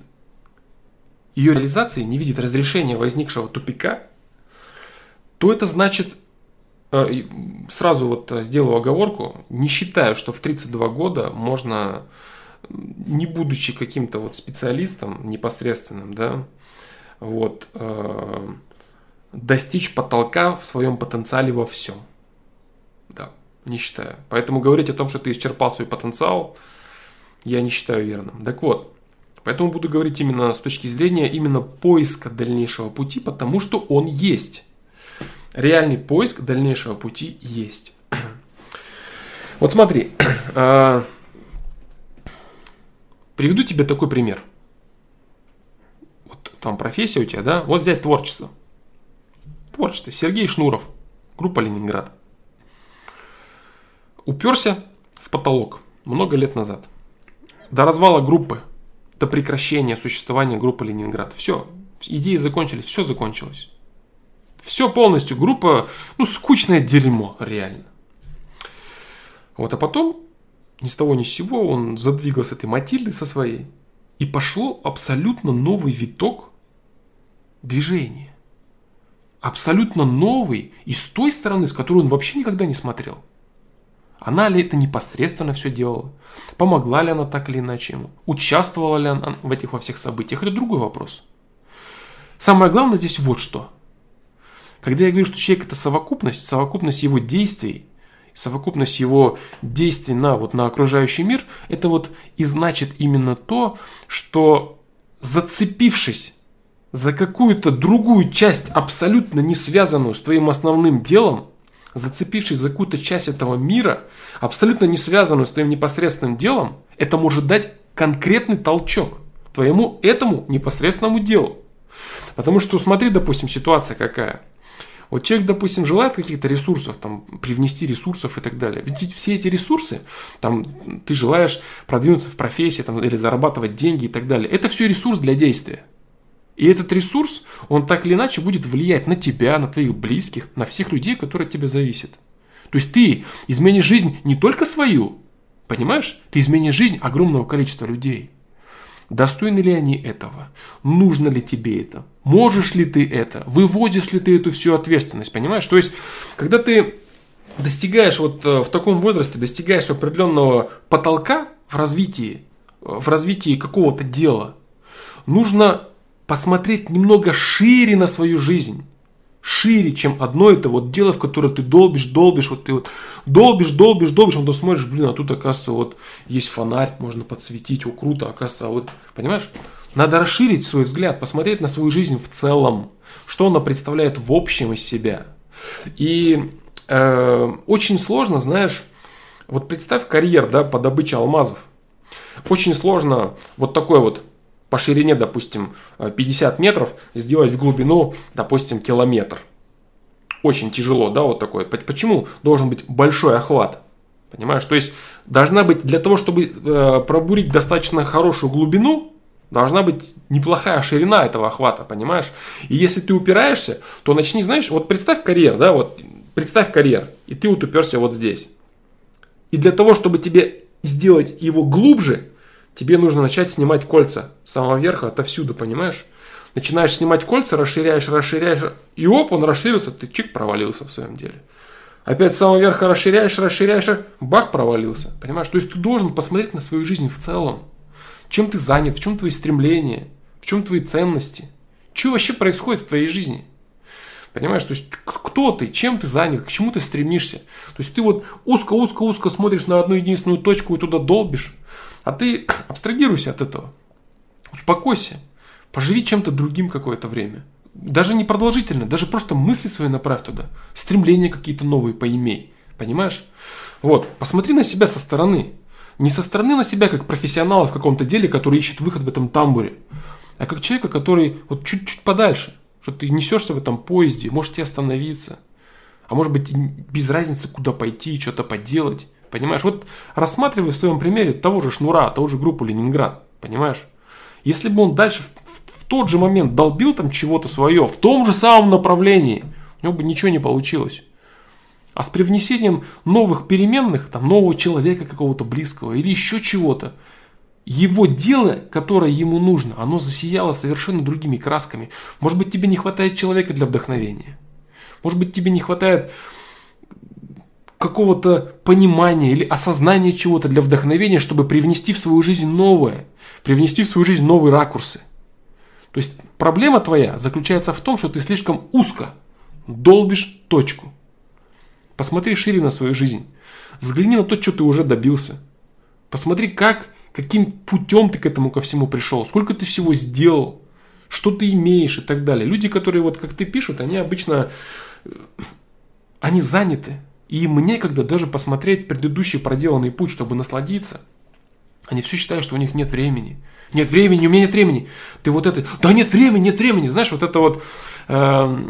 ее реализации, не видит разрешения возникшего тупика, то это значит, э, сразу вот сделаю оговорку, не считаю, что в 32 года можно не будучи каким-то вот специалистом непосредственным, да, вот, э, достичь потолка в своем потенциале во всем. Да, не считаю. Поэтому говорить о том, что ты исчерпал свой потенциал, я не считаю верным. Так вот, поэтому буду говорить именно с точки зрения именно поиска дальнейшего пути, потому что он есть. Реальный поиск дальнейшего пути есть. Вот смотри, а, приведу тебе такой пример. Вот там профессия у тебя, да? Вот взять творчество. Творчество. Сергей Шнуров, группа Ленинград. Уперся в потолок много лет назад. До развала группы, до прекращения существования группы Ленинград. Все, идеи закончились, все закончилось. Все полностью, группа, ну, скучное дерьмо, реально. Вот, а потом, ни с того ни с сего, он задвигал с этой Матильдой со своей, и пошло абсолютно новый виток движения. Абсолютно новый и с той стороны, с которой он вообще никогда не смотрел. Она ли это непосредственно все делала? Помогла ли она так или иначе ему? Участвовала ли она в этих во всех событиях? Это другой вопрос. Самое главное здесь вот что. Когда я говорю, что человек это совокупность, совокупность его действий, совокупность его действий на, вот, на окружающий мир, это вот и значит именно то, что зацепившись за какую-то другую часть, абсолютно не связанную с твоим основным делом, зацепившись за какую-то часть этого мира, абсолютно не связанную с твоим непосредственным делом, это может дать конкретный толчок твоему этому непосредственному делу. Потому что, смотри, допустим, ситуация какая. Вот человек, допустим, желает каких-то ресурсов, там, привнести ресурсов и так далее. Ведь все эти ресурсы, там, ты желаешь продвинуться в профессии, там, или зарабатывать деньги и так далее. Это все ресурс для действия. И этот ресурс, он так или иначе будет влиять на тебя, на твоих близких, на всех людей, которые от тебя зависят. То есть ты изменишь жизнь не только свою, понимаешь? Ты изменишь жизнь огромного количества людей. Достойны ли они этого? Нужно ли тебе это? Можешь ли ты это? Выводишь ли ты эту всю ответственность? Понимаешь? То есть, когда ты достигаешь вот э, в таком возрасте, достигаешь определенного потолка в развитии, в развитии какого-то дела, нужно посмотреть немного шире на свою жизнь. Шире, чем одно это вот дело, в которое ты долбишь, долбишь, вот ты вот долбишь, долбишь, долбишь, а потом смотришь, блин, а тут, оказывается, вот есть фонарь, можно подсветить, о, круто, оказывается, а вот, понимаешь? Надо расширить свой взгляд, посмотреть на свою жизнь в целом, что она представляет в общем из себя. И э, очень сложно, знаешь, вот представь карьер, да, по добыче алмазов. Очень сложно вот такой вот по ширине, допустим, 50 метров, сделать в глубину, допустим, километр. Очень тяжело, да, вот такой. Почему должен быть большой охват? Понимаешь? То есть должна быть для того, чтобы э, пробурить достаточно хорошую глубину, должна быть неплохая ширина этого охвата, понимаешь? И если ты упираешься, то начни, знаешь, вот представь карьер, да, вот представь карьер, и ты вот уперся вот здесь. И для того, чтобы тебе сделать его глубже, тебе нужно начать снимать кольца с самого верха, отовсюду, понимаешь? Начинаешь снимать кольца, расширяешь, расширяешь, и оп, он расширился, ты чик провалился в своем деле. Опять с самого верха расширяешь, расширяешь, бах, провалился. Понимаешь? То есть ты должен посмотреть на свою жизнь в целом. Чем ты занят, в чем твои стремления, в чем твои ценности. Что вообще происходит в твоей жизни? Понимаешь, то есть кто ты, чем ты занят, к чему ты стремишься. То есть ты вот узко-узко-узко смотришь на одну единственную точку и туда долбишь. А ты абстрагируйся от этого. Успокойся. Поживи чем-то другим какое-то время. Даже не продолжительно, даже просто мысли свои направь туда. Стремления какие-то новые поимей. Понимаешь? Вот, посмотри на себя со стороны. Не со стороны на себя, как профессионала в каком-то деле, который ищет выход в этом тамбуре, а как человека, который вот чуть-чуть подальше, что ты несешься в этом поезде, можете остановиться, а может быть без разницы, куда пойти, что-то поделать. Понимаешь? Вот рассматривай в своем примере того же Шнура, того же группу Ленинград. Понимаешь? Если бы он дальше в, в тот же момент долбил там чего-то свое, в том же самом направлении, у него бы ничего не получилось. А с привнесением новых переменных, там, нового человека какого-то близкого или еще чего-то, его дело, которое ему нужно, оно засияло совершенно другими красками. Может быть, тебе не хватает человека для вдохновения. Может быть, тебе не хватает какого-то понимания или осознания чего-то для вдохновения, чтобы привнести в свою жизнь новое, привнести в свою жизнь новые ракурсы. То есть проблема твоя заключается в том, что ты слишком узко долбишь точку. Посмотри шире на свою жизнь. Взгляни на то, что ты уже добился. Посмотри, как каким путем ты к этому ко всему пришел, сколько ты всего сделал, что ты имеешь и так далее. Люди, которые вот как ты пишут, они обычно, э, они заняты. И им некогда даже посмотреть предыдущий проделанный путь, чтобы насладиться. Они все считают, что у них нет времени. Нет времени, у меня нет времени. Ты вот это, да нет времени, нет времени. Знаешь, вот это вот э,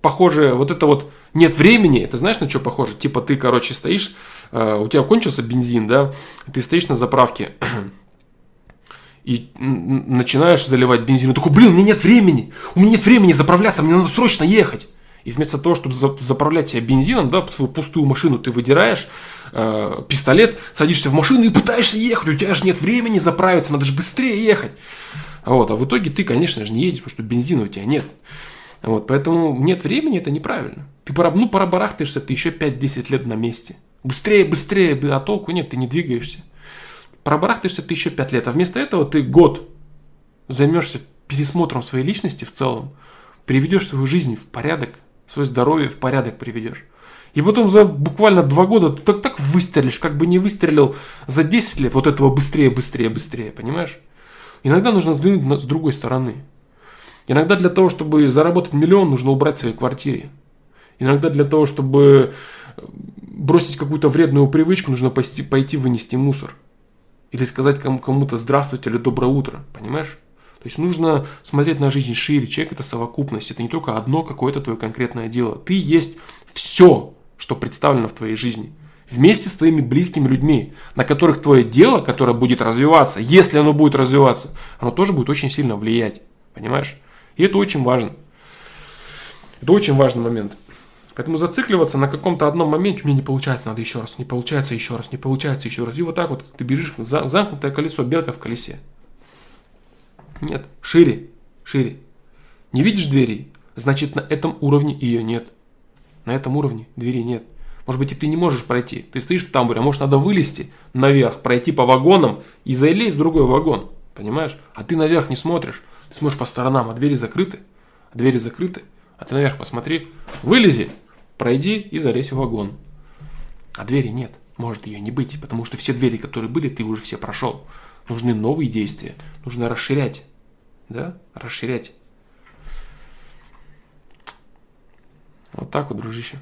похоже, вот это вот нет времени, это знаешь на что похоже? Типа ты, короче, стоишь, э, у тебя кончился бензин, да, ты стоишь на заправке и начинаешь заливать бензин. И такой, блин, у меня нет времени, у меня нет времени заправляться, мне надо срочно ехать. И вместо того, чтобы заправлять себя бензином, да, свою пустую машину ты выдираешь, э, пистолет, садишься в машину и пытаешься ехать. У тебя же нет времени заправиться, надо же быстрее ехать. Вот, а в итоге ты, конечно же, не едешь, потому что бензина у тебя нет. Вот, поэтому нет времени, это неправильно. Ты пора, ну, пора барахтаешься, ты еще 5-10 лет на месте. Быстрее, быстрее, а толку нет, ты не двигаешься. Пробарахтаешься ты еще 5 лет, а вместо этого ты год займешься пересмотром своей личности в целом, приведешь свою жизнь в порядок, свое здоровье в порядок приведешь. И потом за буквально два года ты так, так выстрелишь, как бы не выстрелил за 10 лет вот этого быстрее, быстрее, быстрее, понимаешь? Иногда нужно взглянуть с другой стороны. Иногда для того, чтобы заработать миллион, нужно убрать в своей квартире. Иногда для того, чтобы бросить какую-то вредную привычку, нужно пойти, пойти вынести мусор. Или сказать кому-то здравствуйте или доброе утро, понимаешь? То есть нужно смотреть на жизнь шире. Человек это совокупность. Это не только одно какое-то твое конкретное дело. Ты есть все, что представлено в твоей жизни. Вместе с твоими близкими людьми, на которых твое дело, которое будет развиваться, если оно будет развиваться, оно тоже будет очень сильно влиять. Понимаешь? И это очень важно. Это очень важный момент. Поэтому зацикливаться на каком-то одном моменте меня не получается, надо еще раз, не получается еще раз, не получается еще раз. И вот так вот ты бежишь в замкнутое колесо, белка в колесе. Нет, шире, шире. Не видишь двери? Значит, на этом уровне ее нет. На этом уровне двери нет. Может быть, и ты не можешь пройти. Ты стоишь в тамбуре, а может, надо вылезти наверх, пройти по вагонам и залезть в другой вагон. Понимаешь? А ты наверх не смотришь. Ты смотришь по сторонам, а двери закрыты. Двери закрыты. А ты наверх посмотри, вылези, пройди и залезь в вагон. А двери нет, может ее не быть, потому что все двери, которые были, ты уже все прошел. Нужны новые действия, нужно расширять, да, расширять. Вот так вот, дружище.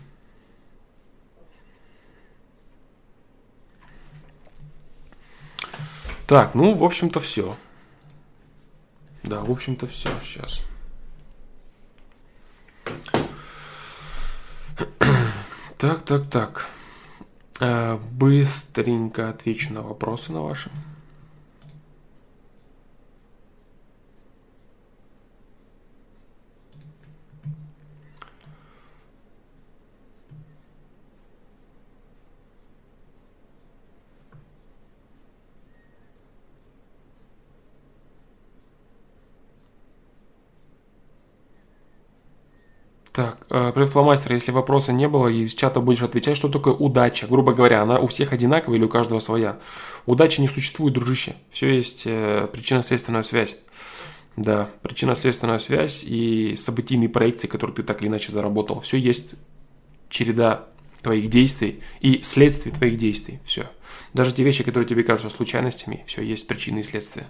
Так, ну, в общем-то, все. Да, в общем-то все сейчас. Так, так, так. Э, быстренько отвечу на вопросы на ваши. Так, э, привет, фломастер. Если вопроса не было и из чата будешь отвечать, что такое удача? Грубо говоря, она у всех одинаковая или у каждого своя? Удачи не существует, дружище. Все есть э, причинно-следственная связь. Да, причинно-следственная связь и событийные проекции, которые ты так или иначе заработал. Все есть череда твоих действий и следствий твоих действий. Все. Даже те вещи, которые тебе кажутся случайностями, все есть причины и следствия.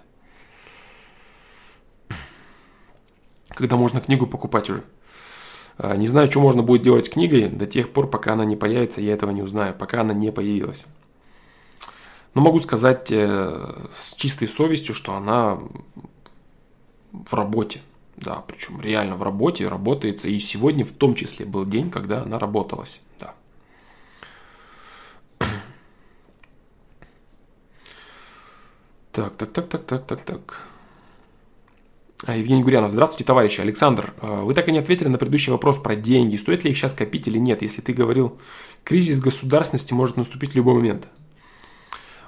Когда можно книгу покупать уже. А, не знаю, что можно будет делать с книгой до тех пор, пока она не появится, я этого не узнаю, пока она не появилась. Но могу сказать э, с чистой совестью, что она в работе. Да, причем реально в работе работается. И сегодня в том числе был день, когда она работалась. Да. Так, так, так, так, так, так, так. А, Евгений Гурянов. Здравствуйте, товарищи. Александр, а, вы так и не ответили на предыдущий вопрос про деньги. Стоит ли их сейчас копить или нет? Если ты говорил, кризис государственности может наступить в любой момент.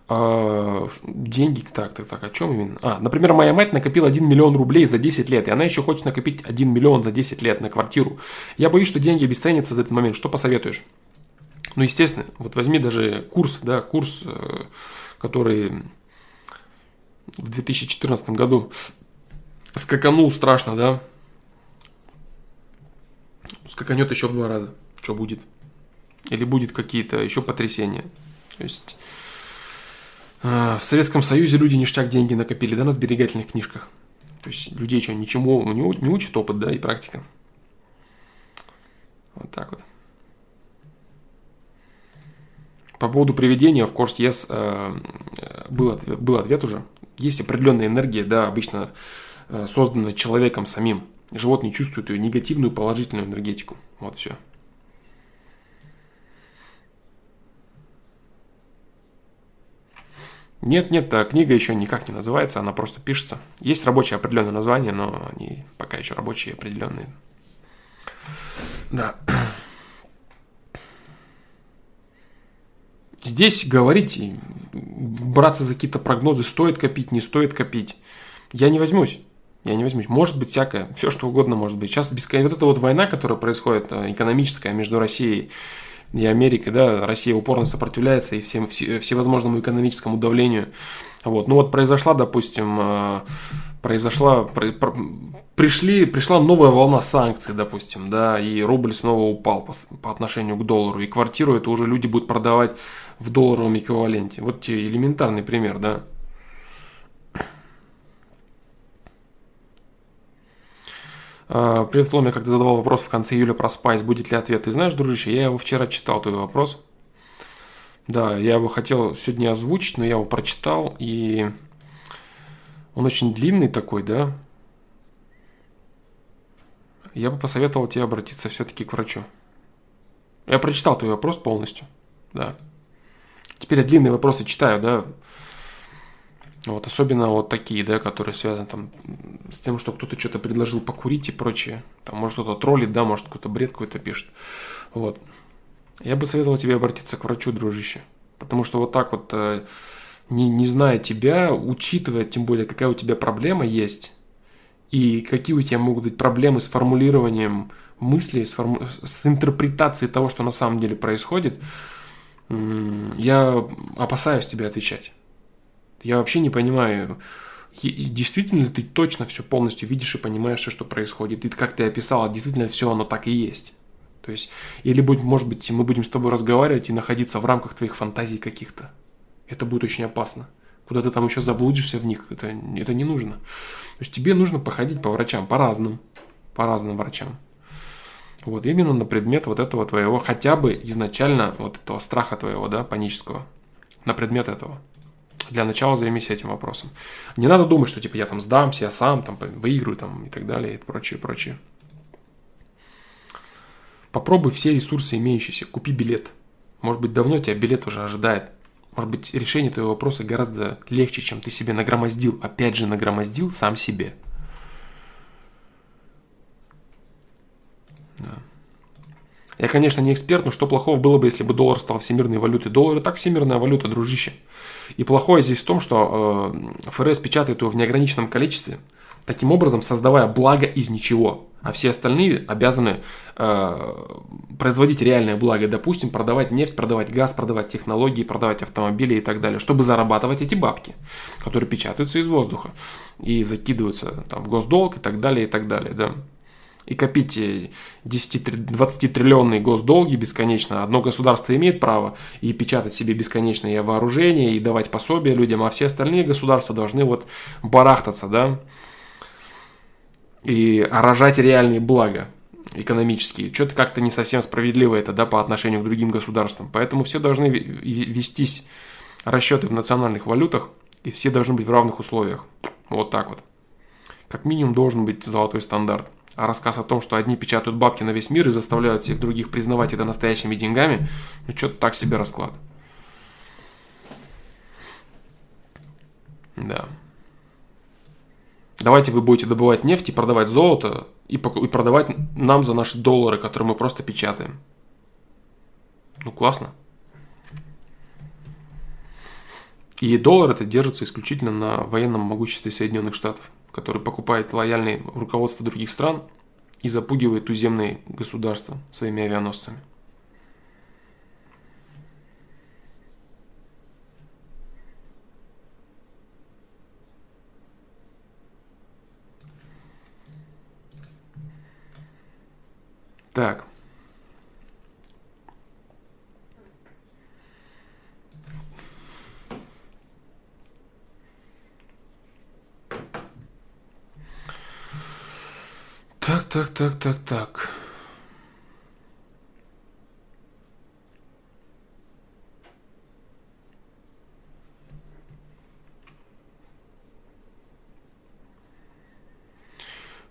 А, деньги, так, так, так, о чем именно? А, например, моя мать накопила 1 миллион рублей за 10 лет, и она еще хочет накопить 1 миллион за 10 лет на квартиру. Я боюсь, что деньги обесценятся за этот момент. Что посоветуешь? Ну, естественно, вот возьми даже курс, да, курс, э, который в 2014 году скаканул страшно, да? Скаканет еще в два раза. Что будет? Или будет какие-то еще потрясения. То есть А, в Советском Союзе люди ништяк деньги накопили, да, на сберегательных книжках. То есть людей что, ничему не, не учит опыт, да, и практика. Вот так вот. По поводу приведения, в course, yes, э, был, ответ, был ответ уже. Есть определенная энергия, да, обычно э, созданная человеком самим. Животные чувствуют ее негативную, положительную энергетику. Вот все. Нет, нет, книга еще никак не называется, она просто пишется. Есть рабочее определенное название, но они пока еще рабочие определенные. Да. Здесь говорить, браться за какие-то прогнозы, стоит копить, не стоит копить. Я не возьмусь. Я не возьмусь. Может быть всякое, все что угодно может быть. Сейчас бескон... вот эта вот война, которая происходит, э, экономическая между Россией и Америкой, да, Россия упорно сопротивляется и всем, всевозможному экономическому давлению. Вот. Ну вот произошла, допустим, э, произошла, пришли, пришла новая волна санкций, допустим, да, и рубль снова упал по, по отношению к доллару, и квартиру это уже люди будут продавать в долларовом эквиваленте. Вот тебе элементарный пример, да. А, Ломи, как ты задавал вопрос в конце июля про Спайс, будет ли ответ? Ты знаешь, дружище, я его вчера читал, твой вопрос. Да, я его хотел сегодня озвучить, но я его прочитал, и он очень длинный такой, да. Я бы посоветовал тебе обратиться все-таки к врачу. Я прочитал твой вопрос полностью, да. Теперь я длинные вопросы читаю, да. Вот, особенно вот такие, да, которые связаны там с тем, что кто-то что-то предложил покурить и прочее. Там, может, кто-то троллит, да, может, какой-то бред какой-то пишет. Вот. Я бы советовал тебе обратиться к врачу, дружище. Потому что вот так вот, э, не, не зная тебя, учитывая, тем более, какая у тебя проблема есть, и какие у тебя могут быть проблемы с формулированием мыслей, с, форму... с интерпретацией того, что на самом деле происходит, я опасаюсь тебе отвечать. Я вообще не понимаю, действительно ли ты точно все полностью видишь и понимаешь все, что происходит. И как ты описала, действительно все оно так и есть. То есть, или, может быть, мы будем с тобой разговаривать и находиться в рамках твоих фантазий каких-то. Это будет очень опасно. Куда ты там еще заблудишься в них, это, это не нужно. То есть тебе нужно походить по врачам, по разным, по разным врачам. Вот именно на предмет вот этого твоего, хотя бы изначально вот этого страха твоего, да, панического, на предмет этого. Для начала займись этим вопросом. Не надо думать, что типа я там сдамся, я сам там выиграю там и так далее и прочее, прочее. Попробуй все ресурсы имеющиеся, купи билет. Может быть, давно тебя билет уже ожидает. Может быть, решение твоего вопроса гораздо легче, чем ты себе нагромоздил. Опять же, нагромоздил сам себе. Да. Я, конечно, не эксперт, но что плохого было бы, если бы доллар стал всемирной валютой? Доллар и так всемирная валюта, дружище. И плохое здесь в том, что э, ФРС печатает его в неограниченном количестве, таким образом создавая благо из ничего. А все остальные обязаны э, производить реальное благо, допустим, продавать нефть, продавать газ, продавать технологии, продавать автомобили и так далее, чтобы зарабатывать эти бабки, которые печатаются из воздуха и закидываются там, в госдолг и так далее, и так далее. Да и копить 10-20 триллионные госдолги бесконечно. Одно государство имеет право и печатать себе бесконечное вооружение, и давать пособия людям, а все остальные государства должны вот барахтаться, да, и рожать реальные блага экономические. Что-то как-то не совсем справедливо это, да, по отношению к другим государствам. Поэтому все должны вестись расчеты в национальных валютах, и все должны быть в равных условиях. Вот так вот. Как минимум должен быть золотой стандарт. А рассказ о том, что одни печатают бабки на весь мир и заставляют всех других признавать это настоящими деньгами, ну что-то так себе расклад. Да. Давайте вы будете добывать нефть и продавать золото, и, и продавать нам за наши доллары, которые мы просто печатаем. Ну, классно. И доллар это держится исключительно на военном могуществе Соединенных Штатов который покупает лояльное руководство других стран и запугивает туземные государства своими авианосцами. Так. Так, так, так, так.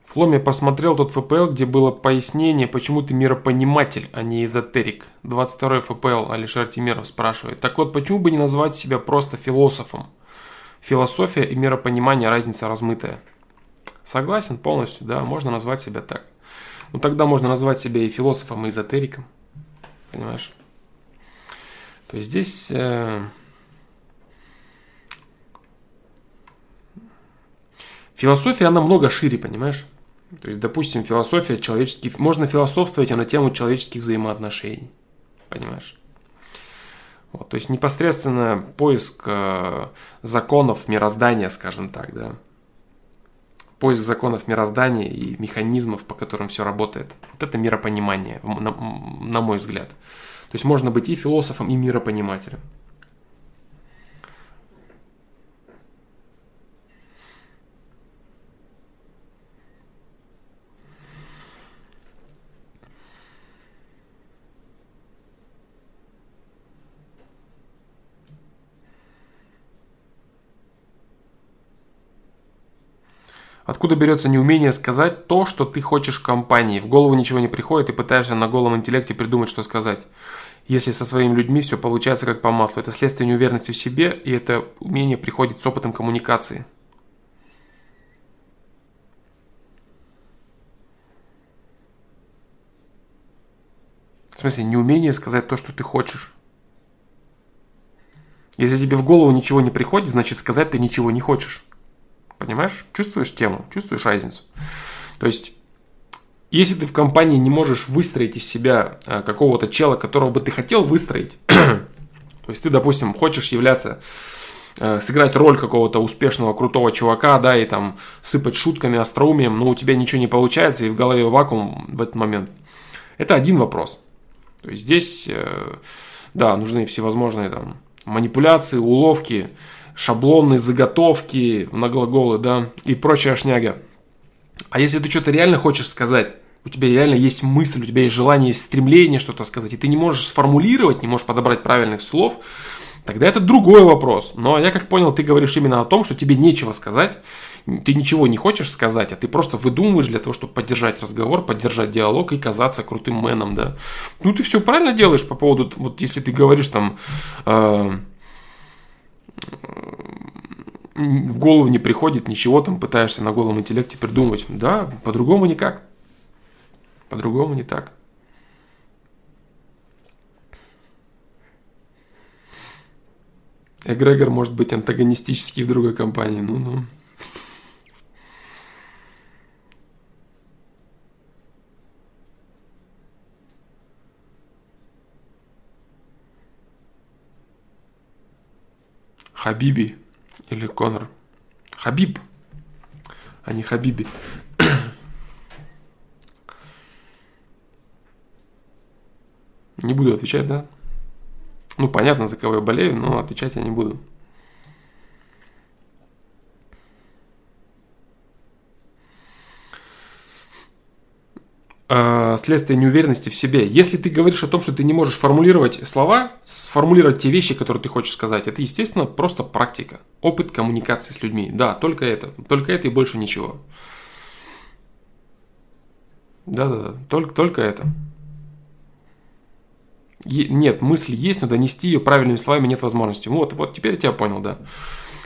Фломе посмотрел тот ФПЛ, где было пояснение, почему ты миропониматель, а не эзотерик. 22 ФПЛ Алишер Тимиров спрашивает. Так вот, почему бы не назвать себя просто философом? Философия и миропонимание разница размытая. Согласен полностью, да, можно назвать себя так. Ну тогда можно назвать себя и философом, и эзотериком. Понимаешь? То есть здесь... Э, философия, она много шире, понимаешь? То есть, допустим, философия человеческих... Можно философствовать на тему человеческих взаимоотношений. Понимаешь? Вот, то есть непосредственно поиск э, законов мироздания, скажем так, да. Поиск законов мироздания и механизмов, по которым все работает. Вот это миропонимание, на, на мой взгляд. То есть можно быть и философом, и миропонимателем. Откуда берется неумение сказать то, что ты хочешь компании? В голову ничего не приходит и пытаешься на голом интеллекте придумать, что сказать. Если со своими людьми все получается как по маслу. Это следствие неуверенности в себе, и это умение приходит с опытом коммуникации. В смысле, неумение сказать то, что ты хочешь. Если тебе в голову ничего не приходит, значит сказать ты ничего не хочешь. Понимаешь? Чувствуешь тему, чувствуешь разницу. То есть, если ты в компании не можешь выстроить из себя э, какого-то чела, которого бы ты хотел выстроить, то есть ты, допустим, хочешь являться э, сыграть роль какого-то успешного, крутого чувака, да, и там сыпать шутками, остроумием, но у тебя ничего не получается, и в голове вакуум в этот момент. Это один вопрос. То есть здесь, э, да, нужны всевозможные там манипуляции, уловки, шаблонные заготовки на глаголы, да, и прочая шняга. А если ты что-то реально хочешь сказать, у тебя реально есть мысль, у тебя есть желание, есть стремление что-то сказать, и ты не можешь сформулировать, не можешь подобрать правильных слов, тогда это другой вопрос. Но я как понял, ты говоришь именно о том, что тебе нечего сказать, ты ничего не хочешь сказать, а ты просто выдумываешь для того, чтобы поддержать разговор, поддержать диалог и казаться крутым меном, да. Ну, ты все правильно делаешь по поводу, вот если ты говоришь там, э, в голову не приходит ничего, там пытаешься на голом интеллекте придумать. Да, по-другому никак. По-другому не так. Эгрегор может быть антагонистический в другой компании. Ну-ну. Хабиби или Конор. Хабиб, а не Хабиби. Не буду отвечать, да? Ну, понятно, за кого я болею, но отвечать я не буду. Следствие неуверенности в себе. Если ты говоришь о том, что ты не можешь формулировать слова, сформулировать те вещи, которые ты хочешь сказать, это, естественно, просто практика. Опыт коммуникации с людьми. Да, только это. Только это и больше ничего. Да-да-да, только, только это. Е- нет, мысль есть, но донести ее правильными словами нет возможности. Вот, вот, теперь я тебя понял, да.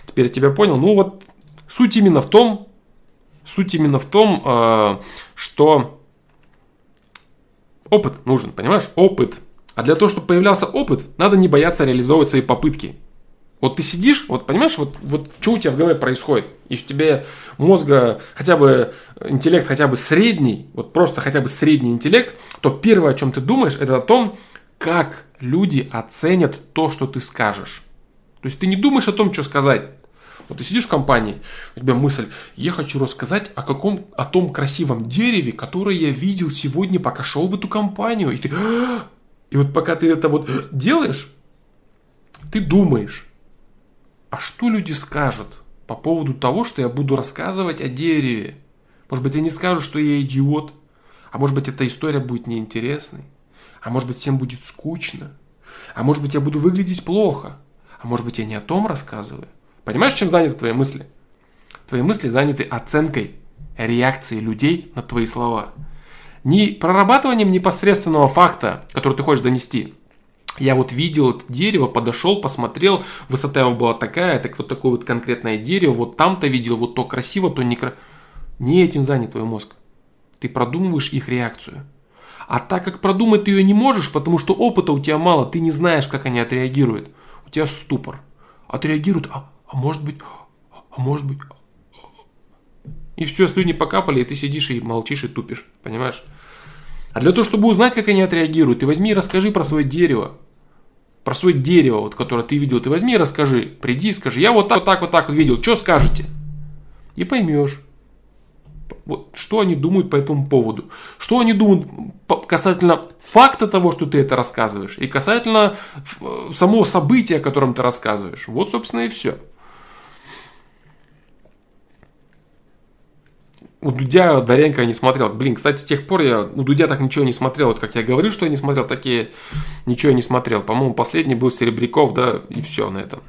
Теперь я тебя понял. Ну вот, суть именно в том, суть именно в том, э, что Опыт нужен, понимаешь? Опыт. А для того, чтобы появлялся опыт, надо не бояться реализовывать свои попытки. Вот ты сидишь, вот понимаешь, вот, вот что у тебя в голове происходит, и у тебя мозга хотя бы интеллект хотя бы средний, вот просто хотя бы средний интеллект, то первое, о чем ты думаешь, это о том, как люди оценят то, что ты скажешь. То есть ты не думаешь о том, что сказать, вот ты сидишь в компании, у тебя мысль, я хочу рассказать о каком, о том красивом дереве, которое я видел сегодня, пока шел в эту компанию. И ты, и вот пока ты это вот делаешь, ты думаешь, а что люди скажут по поводу того, что я буду рассказывать о дереве? Может быть, они скажут, что я идиот? А может быть, эта история будет неинтересной? А может быть, всем будет скучно? А может быть, я буду выглядеть плохо? А может быть, я не о том рассказываю? Понимаешь, чем заняты твои мысли? Твои мысли заняты оценкой реакции людей на твои слова. Не прорабатыванием непосредственного факта, который ты хочешь донести. Я вот видел это дерево, подошел, посмотрел, высота его была такая, так вот такое вот конкретное дерево, вот там-то видел, вот то красиво, то не. Не этим занят твой мозг. Ты продумываешь их реакцию. А так как продумать ты ее не можешь, потому что опыта у тебя мало, ты не знаешь, как они отреагируют. У тебя ступор. Отреагируют, а, а может быть, а может быть. И все, слюни покапали, и ты сидишь и молчишь и тупишь. Понимаешь? А для того, чтобы узнать, как они отреагируют, ты возьми и расскажи про свое дерево. Про свое дерево, вот, которое ты видел. Ты возьми и расскажи. Приди и скажи, я вот так, вот так, вот так вот видел. Что скажете? И поймешь. Вот, что они думают по этому поводу. Что они думают касательно факта того, что ты это рассказываешь. И касательно э, самого события, о котором ты рассказываешь. Вот, собственно, и все. У Дудя Даренко я не смотрел. Блин, кстати, с тех пор я у Дудя так ничего не смотрел. Вот как я говорил, что я не смотрел, такие ничего не смотрел. По-моему, последний был Серебряков, да, и все на этом.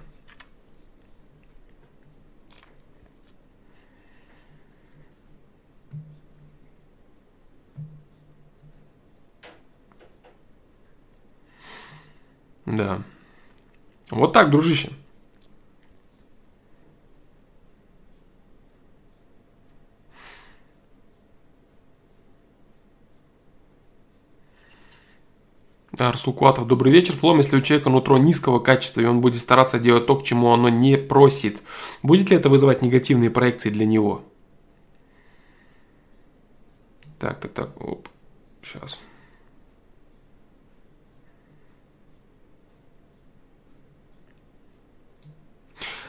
Да. Вот так, дружище. Да, Расул Куатов, добрый вечер. Флом, если у человека нутро низкого качества, и он будет стараться делать то, к чему оно не просит, будет ли это вызывать негативные проекции для него? Так, так, так, оп, сейчас.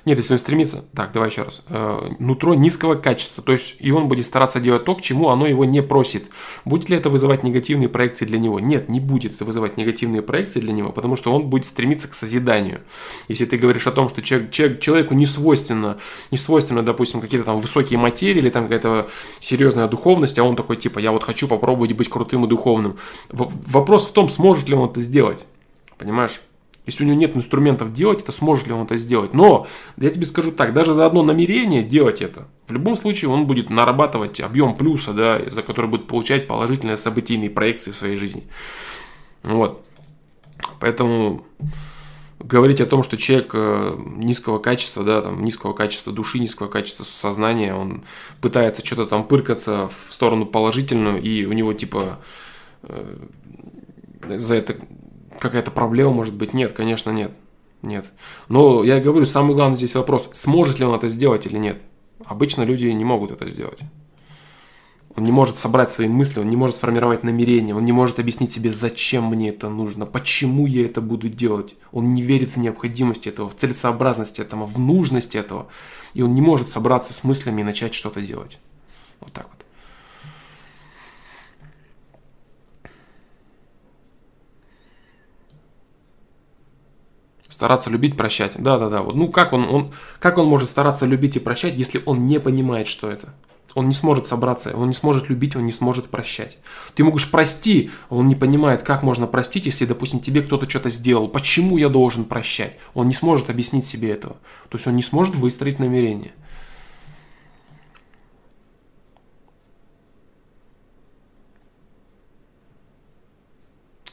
Нет, если он стремится, так, давай еще раз, э, нутро низкого качества, то есть и он будет стараться делать то, к чему оно его не просит. Будет ли это вызывать негативные проекции для него? Нет, не будет это вызывать негативные проекции для него, потому что он будет стремиться к созиданию. Если ты говоришь о том, что человек, человек, человеку не свойственно, не свойственно, допустим, какие-то там высокие материи или там какая-то серьезная духовность, а он такой типа, я вот хочу попробовать быть крутым и духовным. Вопрос в том, сможет ли он это сделать. Понимаешь? Если у него нет инструментов делать это, сможет ли он это сделать. Но я тебе скажу так, даже за одно намерение делать это, в любом случае он будет нарабатывать объем плюса, да, за который будет получать положительные событийные проекции в своей жизни. Вот. Поэтому говорить о том, что человек э, низкого качества, да, там, низкого качества души, низкого качества сознания, он пытается что-то там пыркаться в сторону положительную, и у него типа э, за это какая-то проблема может быть? Нет, конечно, нет. Нет. Но я говорю, самый главный здесь вопрос, сможет ли он это сделать или нет. Обычно люди не могут это сделать. Он не может собрать свои мысли, он не может сформировать намерение, он не может объяснить себе, зачем мне это нужно, почему я это буду делать. Он не верит в необходимость этого, в целесообразность этого, в нужность этого. И он не может собраться с мыслями и начать что-то делать. Вот так вот. Стараться любить, прощать. Да, да, да. Вот, ну как он, он, как он может стараться любить и прощать, если он не понимает, что это? Он не сможет собраться, он не сможет любить, он не сможет прощать. Ты ему говоришь, прости, он не понимает, как можно простить, если, допустим, тебе кто-то что-то сделал. Почему я должен прощать? Он не сможет объяснить себе этого. То есть он не сможет выстроить намерение.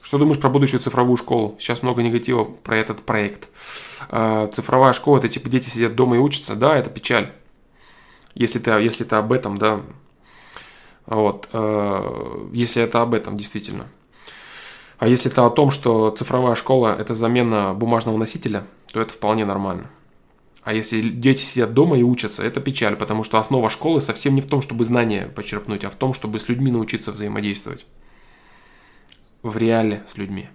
Что думаешь про будущую цифровую школу? Сейчас много негатива про этот проект. А, цифровая школа, это типа дети сидят дома и учатся. Да, это печаль. Если ты, если ты об этом, да. Вот. А, если это об этом, действительно. А если это о том, что цифровая школа – это замена бумажного носителя, то это вполне нормально. А если дети сидят дома и учатся, это печаль, потому что основа школы совсем не в том, чтобы знания почерпнуть, а в том, чтобы с людьми научиться взаимодействовать в реале с людьми.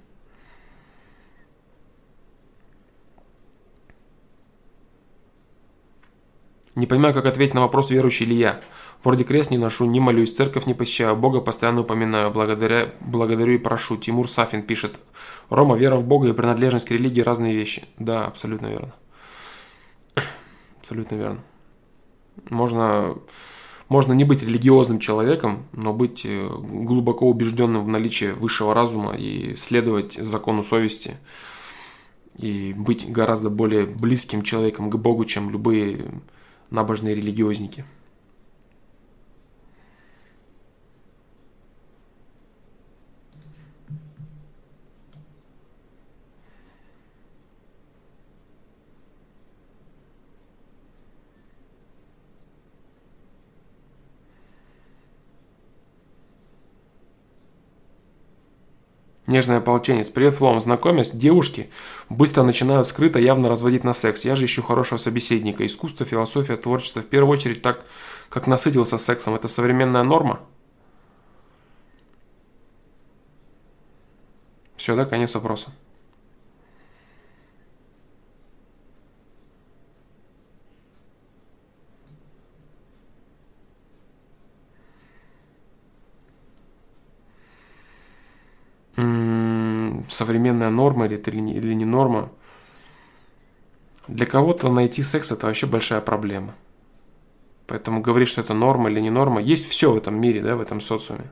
Не понимаю, как ответить на вопрос, верующий ли я. Вроде крест не ношу, не молюсь, церковь не посещаю, Бога постоянно упоминаю, благодаря, благодарю и прошу. Тимур Сафин пишет. Рома, вера в Бога и принадлежность к религии – разные вещи. Да, абсолютно верно. Абсолютно верно. Можно Можно не быть религиозным человеком, но быть э, глубоко убежденным в наличии высшего разума и следовать закону совести. И быть гораздо более близким человеком к Богу, чем любые набожные религиозники. Нежный ополченец. Привет, Флом. Знакомясь, девушки быстро начинают скрыто явно разводить на секс. Я же ищу хорошего собеседника. Искусство, философия, творчество. В первую очередь, так как насытился сексом. Это современная норма? Все, да, конец вопроса. Современная норма или это или не, или не норма. Для кого-то найти секс это вообще большая проблема. Поэтому говорить, что это норма или не норма, есть все в этом мире, да, в этом социуме.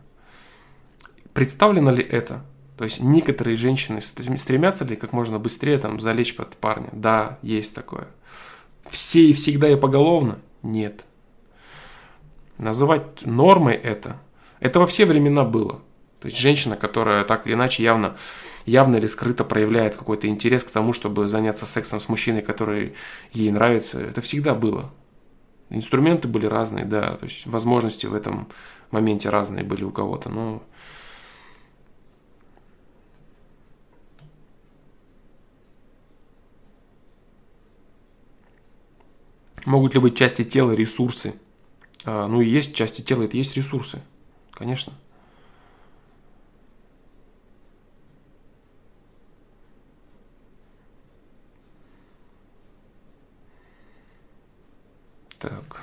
Представлено ли это? То есть некоторые женщины стремятся ли как можно быстрее там залечь под парня? Да, есть такое. Все и всегда и поголовно? Нет. Называть нормой это, это во все времена было. То есть женщина, которая так или иначе явно явно или скрыто проявляет какой-то интерес к тому, чтобы заняться сексом с мужчиной, который ей нравится. Это всегда было. Инструменты были разные, да, то есть возможности в этом моменте разные были у кого-то, но Могут ли быть части тела ресурсы? А, ну и есть части тела, это есть ресурсы, конечно. Так.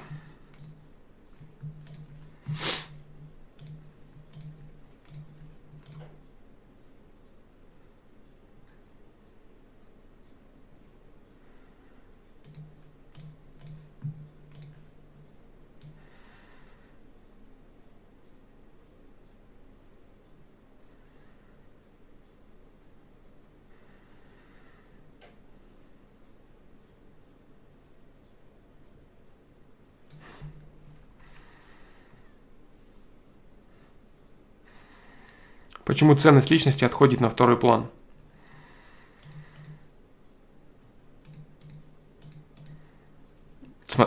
Почему ценность личности отходит на второй план?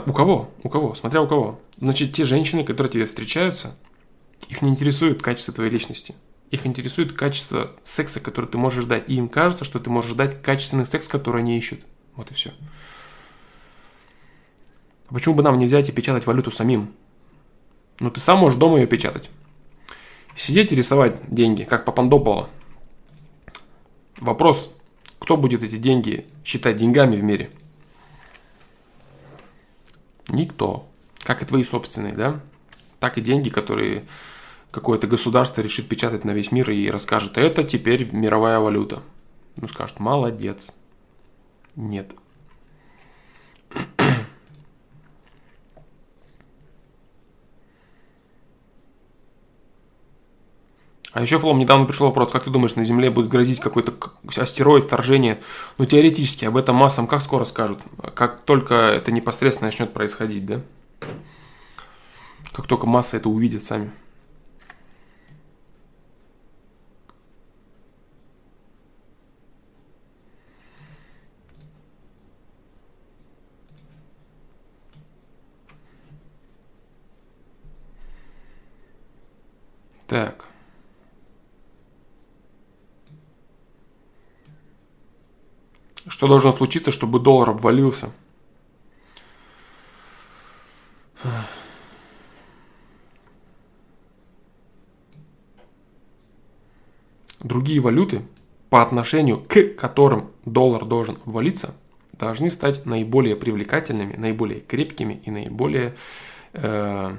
У кого? У кого? Смотря у кого. Значит, те женщины, которые тебе встречаются, их не интересует качество твоей личности. Их интересует качество секса, который ты можешь дать. И им кажется, что ты можешь дать качественный секс, который они ищут. Вот и все. А почему бы нам не взять и печатать валюту самим? Ну, ты сам можешь дома ее печатать. Сидеть и рисовать деньги, как Папандопола. Вопрос, кто будет эти деньги считать деньгами в мире? Никто. Как и твои собственные, да? Так и деньги, которые какое-то государство решит печатать на весь мир и расскажет, это теперь мировая валюта. Ну, скажет, молодец. Нет. А еще, Флом, недавно пришел вопрос, как ты думаешь, на Земле будет грозить какой-то астероид, вторжение? Ну, теоретически, об этом массам как скоро скажут? Как только это непосредственно начнет происходить, да? Как только масса это увидит сами. Так. Что должно случиться, чтобы доллар обвалился? Другие валюты, по отношению к которым доллар должен обвалиться, должны стать наиболее привлекательными, наиболее крепкими и наиболее э,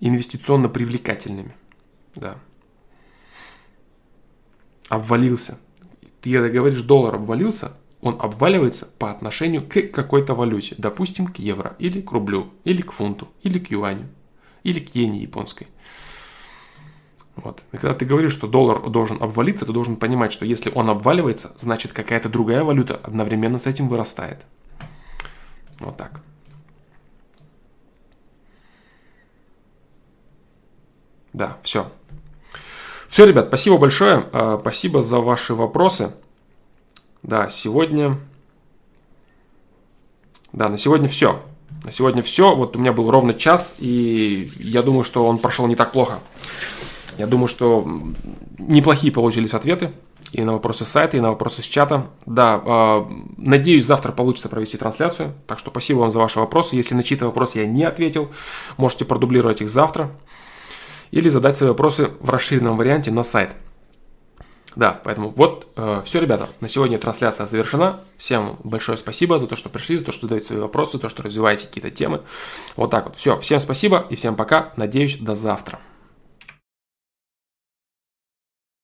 инвестиционно привлекательными. Да. Обвалился ты когда говоришь доллар обвалился, он обваливается по отношению к какой-то валюте, допустим, к евро, или к рублю, или к фунту, или к юаню. или к иене японской. Вот. И когда ты говоришь, что доллар должен обвалиться, ты должен понимать, что если он обваливается, значит какая-то другая валюта одновременно с этим вырастает. Вот так. Да, все. Все, ребят, спасибо большое. А, спасибо за ваши вопросы. Да, сегодня... Да, на сегодня все. На сегодня все. Вот у меня был ровно час, и я думаю, что он прошел не так плохо. Я думаю, что неплохие получились ответы и на вопросы сайта, и на вопросы с чата. Да, э, надеюсь, завтра получится провести трансляцию. Так что спасибо вам за ваши вопросы. Если на чьи-то вопросы я не ответил, можете продублировать их завтра. Или задать свои вопросы в расширенном варианте на сайт. Да, поэтому вот э, все, ребята. На сегодня трансляция завершена. Всем большое спасибо за то, что пришли, за то, что задаете свои вопросы, за то, что развиваете какие-то темы. Вот так вот. Все, всем спасибо и всем пока. Надеюсь, до завтра.